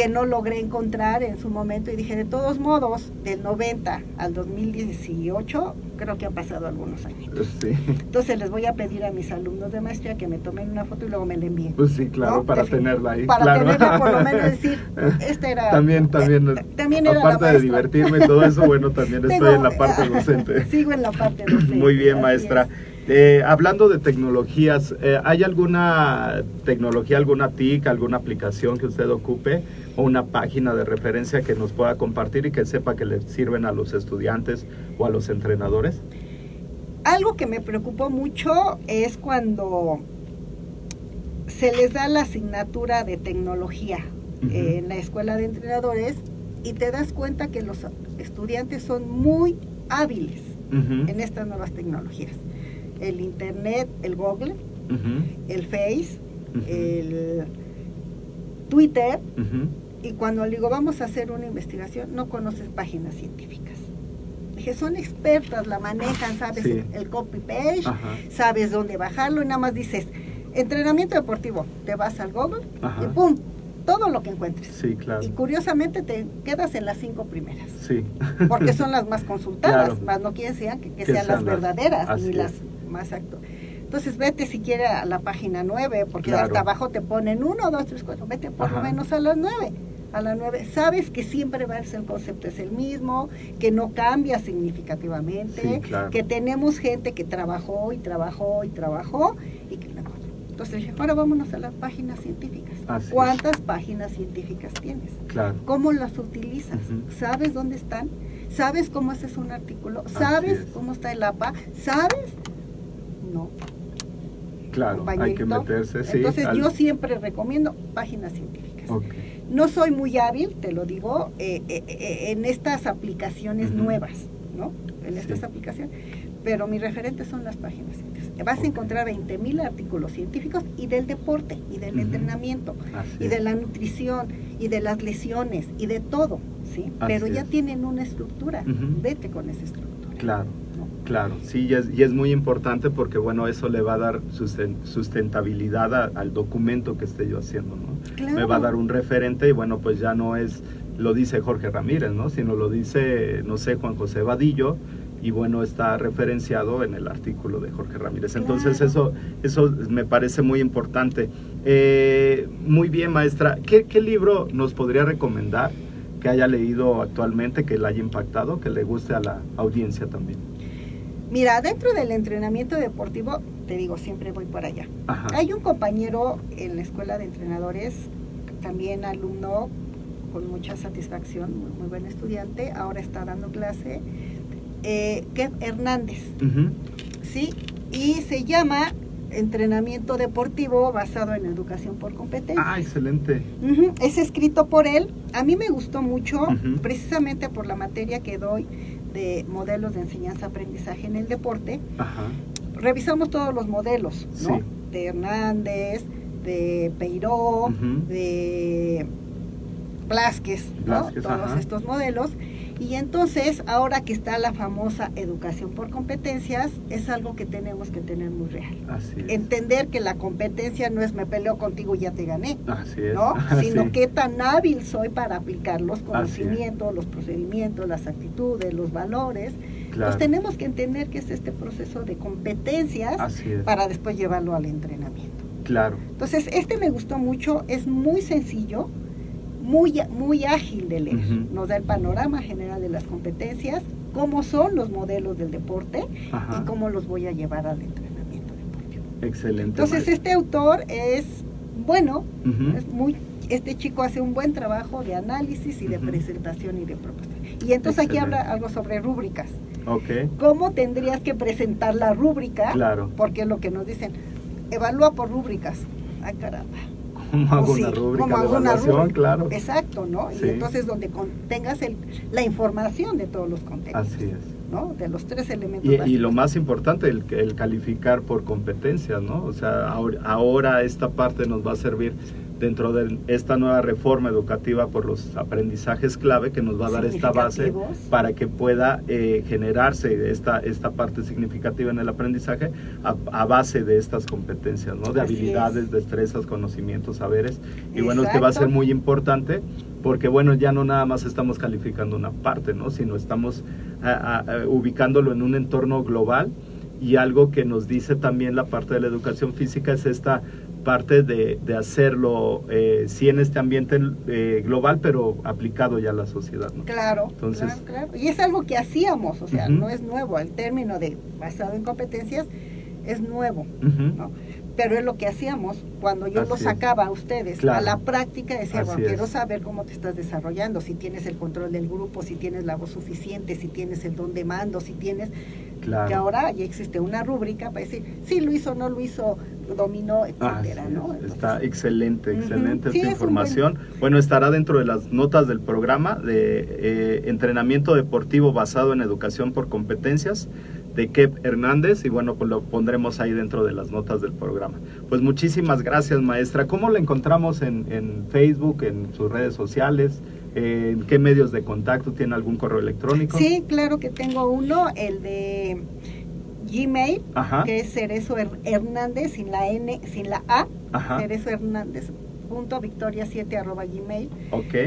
que no logré encontrar en su momento y dije, de todos modos, del 90 al 2018, creo que han pasado algunos años. Sí, Entonces les voy a pedir a mis alumnos de maestría que me tomen una foto y luego me la envíen. pues sí, claro, ¿no? para tenerla ahí. Para claro. tenerla por lo menos [LAUGHS] decir, esta era... También, también, eh, también era la aparte de divertirme y todo eso, bueno, también [LAUGHS] estoy en la parte docente. [LAUGHS] Sigo en la parte [CLEARS THROAT] docente. Muy bien, maestra. es. Eh, hablando de tecnologías, eh, ¿hay alguna tecnología, alguna TIC, alguna aplicación que usted ocupe o una página de referencia que nos pueda compartir y que sepa que le sirven a los estudiantes o a los entrenadores? Algo que me preocupó mucho es cuando se les da la asignatura de tecnología eh, en la escuela de entrenadores y te das cuenta que los estudiantes son muy hábiles en estas nuevas tecnologías. El internet, el Google, el Face, el Twitter, y cuando le digo vamos a hacer una investigación, no conoces páginas científicas. dije, son expertas, la manejan, sabes Sí. el, el copy page, Ajá. sabes dónde bajarlo y nada más dices, entrenamiento deportivo, te vas al Google Ajá. y pum, todo lo que encuentres. Sí, claro. Y curiosamente te quedas en las cinco primeras, Sí. porque son las más [LAUGHS] consultadas, Claro. más no quieren sean que, que Que sean sean las verdaderas, ni las más actuales. Entonces vete siquiera a la página 9, porque Claro. hasta abajo te ponen 1, 2, 3, 4, vete por lo menos a las 9. A las 9, sabes que siempre va a ser el concepto es el mismo, que no cambia significativamente, Sí, claro. que tenemos gente que trabajó y trabajó y trabajó y que no. Entonces dije, ahora vámonos a las páginas científicas. Así es. ¿Cuántas páginas científicas tienes? Claro. ¿Cómo las utilizas? ¿Sabes dónde están? ¿Sabes cómo haces un artículo? ¿Sabes es. cómo está el APA? ¿Sabes? No. Claro, hay que meterse, sí. Entonces al- yo siempre recomiendo páginas científicas. No soy muy hábil, te lo digo, eh, eh, eh, en estas aplicaciones nuevas, ¿no? En Sí. estas aplicaciones. Pero mi referente son las páginas científicas. Vas a encontrar 20 mil artículos científicos y del deporte, y del entrenamiento, Así y de la nutrición, y de las lesiones, y de todo, ¿sí? Así Pero ya es. tienen una estructura. Vete con esa estructura. Claro. Claro, sí, y es, y es muy importante porque, bueno, eso le va a dar susten- sustentabilidad a- al documento que esté yo haciendo, ¿no? Claro. Me va a dar un referente y, bueno, pues ya no es, lo dice Jorge Ramírez, ¿no? Sino lo dice, no sé, Juan José Vadillo y, bueno, está referenciado en el artículo de Jorge Ramírez. Entonces, Claro. eso, eso me parece muy importante. Eh, muy bien, maestra, ¿Qué, ¿qué libro nos podría recomendar que haya leído actualmente, que le haya impactado, que le guste a la audiencia también? Mira, dentro del entrenamiento deportivo, te digo, siempre voy por allá. Ajá. Hay un compañero en la escuela de entrenadores, también alumno con mucha satisfacción, muy, muy buen estudiante, ahora está dando clase, eh, Kev Hernández. ¿sí? Y se llama Entrenamiento Deportivo basado en educación por competencia. Ah, excelente. Es escrito por él. A mí me gustó mucho, precisamente por la materia que doy de modelos de enseñanza-aprendizaje en el deporte Ajá. revisamos todos los modelos, ¿no? Sí. De Hernández, de Peiró, de Blasquez, ¿no? Todos ajá. estos modelos. Y entonces, ahora que está la famosa educación por competencias, es algo que tenemos que tener muy real. Así es. Entender que la competencia no es me peleo contigo y ya te gané, Así es. ¿no? [LAUGHS] Sino qué tan hábil soy para aplicar los conocimientos, los procedimientos, las actitudes, los valores. Claro. Entonces tenemos que entender que es este proceso de competencias para después llevarlo al entrenamiento. Claro. Entonces, este me gustó mucho, es muy sencillo, muy, muy ágil de leer. Nos da el panorama general de las competencias, cómo son los modelos del deporte Ajá. y cómo los voy a llevar al entrenamiento deportivo. Excelente. Entonces, este autor es bueno, es muy este chico hace un buen trabajo de análisis y de presentación y de propuesta. Y entonces aquí habla algo sobre rúbricas. Ok. ¿Cómo tendrías que presentar la rúbrica? Claro. Porque lo que nos dicen, evalúa por rúbricas. Ay, caramba. [LAUGHS] ¿Cómo hago Pues sí, una rúbrica ¿cómo de una evaluación? rúbrica? Claro. Exacto, ¿no? Sí. Y entonces donde tengas el, la información de todos los contextos, Así es. ¿no? De los tres elementos Y, lo más importante, el, el calificar por competencias, ¿no? O sea, ahora, ahora esta parte nos va a servir dentro de esta nueva reforma educativa por los aprendizajes clave que nos va a dar esta base para que pueda eh, generarse esta, esta parte significativa en el aprendizaje a, a base de estas competencias, ¿no? De Así habilidades, es. destrezas, conocimientos, saberes. Y bueno, es que va a ser muy importante porque bueno, ya no nada más estamos calificando una parte, ¿no? Sino estamos a- a- a- ubicándolo en un entorno global y algo que nos dice también la parte de la educación física es esta parte de, de hacerlo eh, sí en este ambiente eh, global, pero aplicado ya a la sociedad, ¿no? Claro, Entonces- claro, claro. Y es algo que hacíamos, o sea, no es nuevo. El término de basado en competencias es nuevo. ¿no? Pero es lo que hacíamos cuando yo Así lo es. sacaba a ustedes Claro. a la práctica, decía, bueno, quiero es. saber cómo te estás desarrollando, si tienes el control del grupo, si tienes la voz suficiente, si tienes el don de mando, si tienes Claro. que ahora ya existe una rúbrica para decir si lo hizo, no lo hizo, dominó, etcétera, ¿no? Entonces, está excelente, excelente Sí, esta es información. Bueno, estará dentro de las notas del programa de eh, entrenamiento deportivo basado en educación por competencias de Kep Hernández y bueno, pues lo pondremos ahí dentro de las notas del programa. Pues muchísimas gracias, maestra. ¿Cómo la encontramos en, en Facebook, en sus redes sociales? Eh, ¿En qué medios de contacto? ¿Tiene algún correo electrónico? Sí, claro que tengo uno, el de Gmail, Ajá. que es Cerezo Her- Hernández, sin la N, sin la A, Ajá. Cerezo Hernández, punto victoria 7 arroba gmail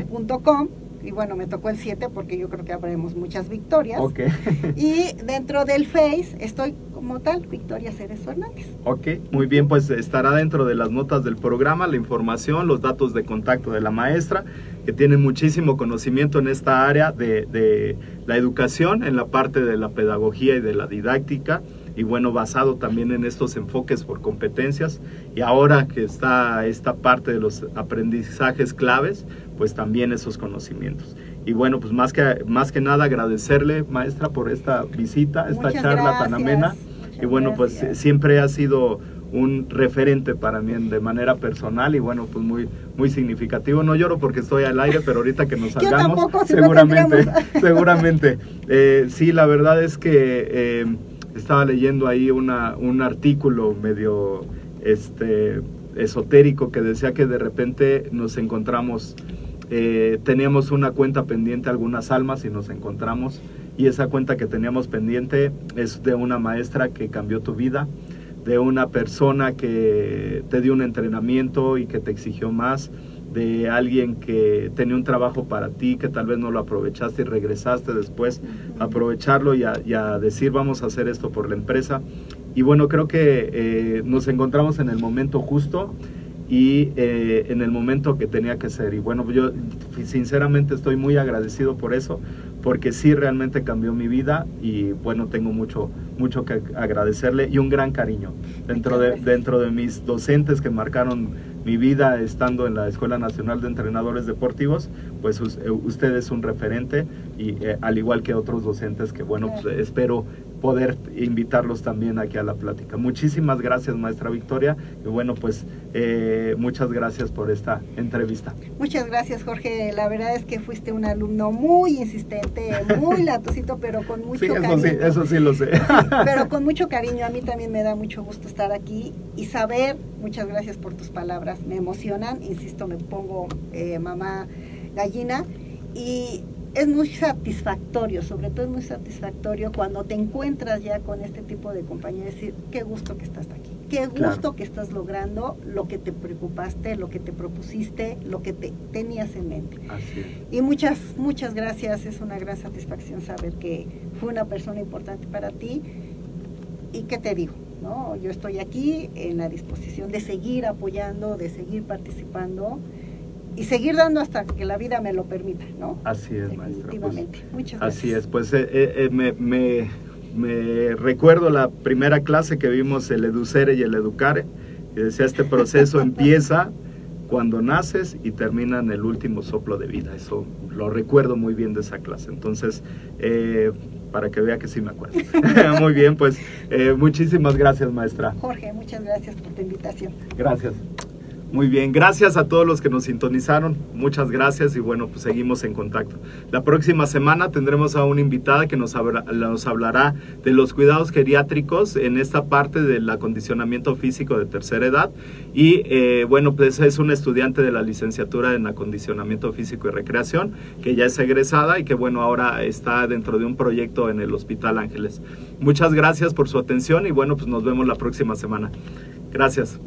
punto com. Y bueno, me tocó el 7 porque yo creo que habremos muchas victorias. Ok. [LAUGHS] Y dentro del Face estoy como tal, Victoria Cerezo Hernández. Ok, muy bien, pues estará dentro de las notas del programa la información, los datos de contacto de la maestra, que tiene muchísimo conocimiento en esta área de, de la educación, en la parte de la pedagogía y de la didáctica, y bueno, basado también en estos enfoques por competencias, y ahora que está esta parte de los aprendizajes claves, pues también esos conocimientos. Y bueno, pues más que, más que nada agradecerle, maestra, por esta visita, esta Muchas charla tan amena. muchas Y bueno, pues gracias. siempre ha sido un referente para mí de manera personal y bueno, pues muy muy significativo. No lloro porque estoy al aire, pero ahorita que nos [LAUGHS] salgamos, tampoco, si seguramente, [LAUGHS] seguramente. Eh, sí, la verdad es que eh, estaba leyendo ahí una, un artículo medio este esotérico que decía que de repente nos encontramos eh, teníamos una cuenta pendiente algunas almas y nos encontramos. Y esa cuenta que teníamos pendiente es de una maestra que cambió tu vida, de una persona que te dio un entrenamiento y que te exigió más, de alguien que tenía un trabajo para ti que tal vez no lo aprovechaste y regresaste después a aprovecharlo y a, y a decir vamos a hacer esto por la empresa. Y bueno, creo que eh, nos encontramos en el momento justo y eh, en el momento que tenía que ser. Y bueno, yo sinceramente estoy muy agradecido por eso, porque sí realmente cambió mi vida y bueno, tengo mucho, mucho que agradecerle y un gran cariño. Dentro de, dentro de mis docentes que marcaron mi vida estando en la Escuela Nacional de Entrenadores Deportivos, pues eh, usted es un referente y eh, al igual que otros docentes que bueno, pues, espero poder invitarlos también aquí a la plática. Muchísimas gracias, maestra Victoria, y bueno, pues eh, muchas gracias por esta entrevista. Muchas gracias, Jorge. La verdad es que fuiste un alumno muy insistente, muy [LAUGHS] latosito, pero con mucho Sí, eso cariño. sí, eso sí lo sé. Pero [LAUGHS] con mucho cariño, a mí también me da mucho gusto estar aquí y saber, muchas gracias por tus palabras, me emocionan, insisto, me pongo eh, mamá gallina y es muy satisfactorio, sobre todo es muy satisfactorio cuando te encuentras ya con este tipo de compañía, decir, qué gusto que estás aquí, qué gusto Claro. que estás logrando lo que te preocupaste, lo que te propusiste, lo que te tenías en mente. Así es. Y muchas, muchas gracias. Es una gran satisfacción saber que fue una persona importante para ti. ¿Y qué te digo? ¿no? Yo estoy aquí en la disposición de seguir apoyando, de seguir participando y seguir dando hasta que la vida me lo permita, ¿no? Así es, maestra. Pues. Muchas gracias. Así es, pues eh, eh, eh, me, me- me recuerdo la primera clase que vimos el educere y el educare, y decía este proceso [LAUGHS] empieza cuando naces y termina en el último soplo de vida. Eso lo recuerdo muy bien de esa clase. Entonces, eh, para que vea que sí me acuerdo. [LAUGHS] muy bien, pues eh, muchísimas gracias, maestra. Jorge, muchas gracias por tu invitación. Gracias. Muy bien, gracias a todos los que nos sintonizaron, muchas gracias y bueno, pues seguimos en contacto. La próxima semana tendremos a una invitada que nos, habla- nos hablará de los cuidados geriátricos en esta parte del acondicionamiento físico de tercera edad y eh, bueno, pues es una estudiante de la licenciatura en acondicionamiento físico y recreación que ya es egresada y que bueno, ahora está dentro de un proyecto en el Hospital Ángeles. Muchas gracias por su atención y bueno, pues nos vemos la próxima semana. Gracias.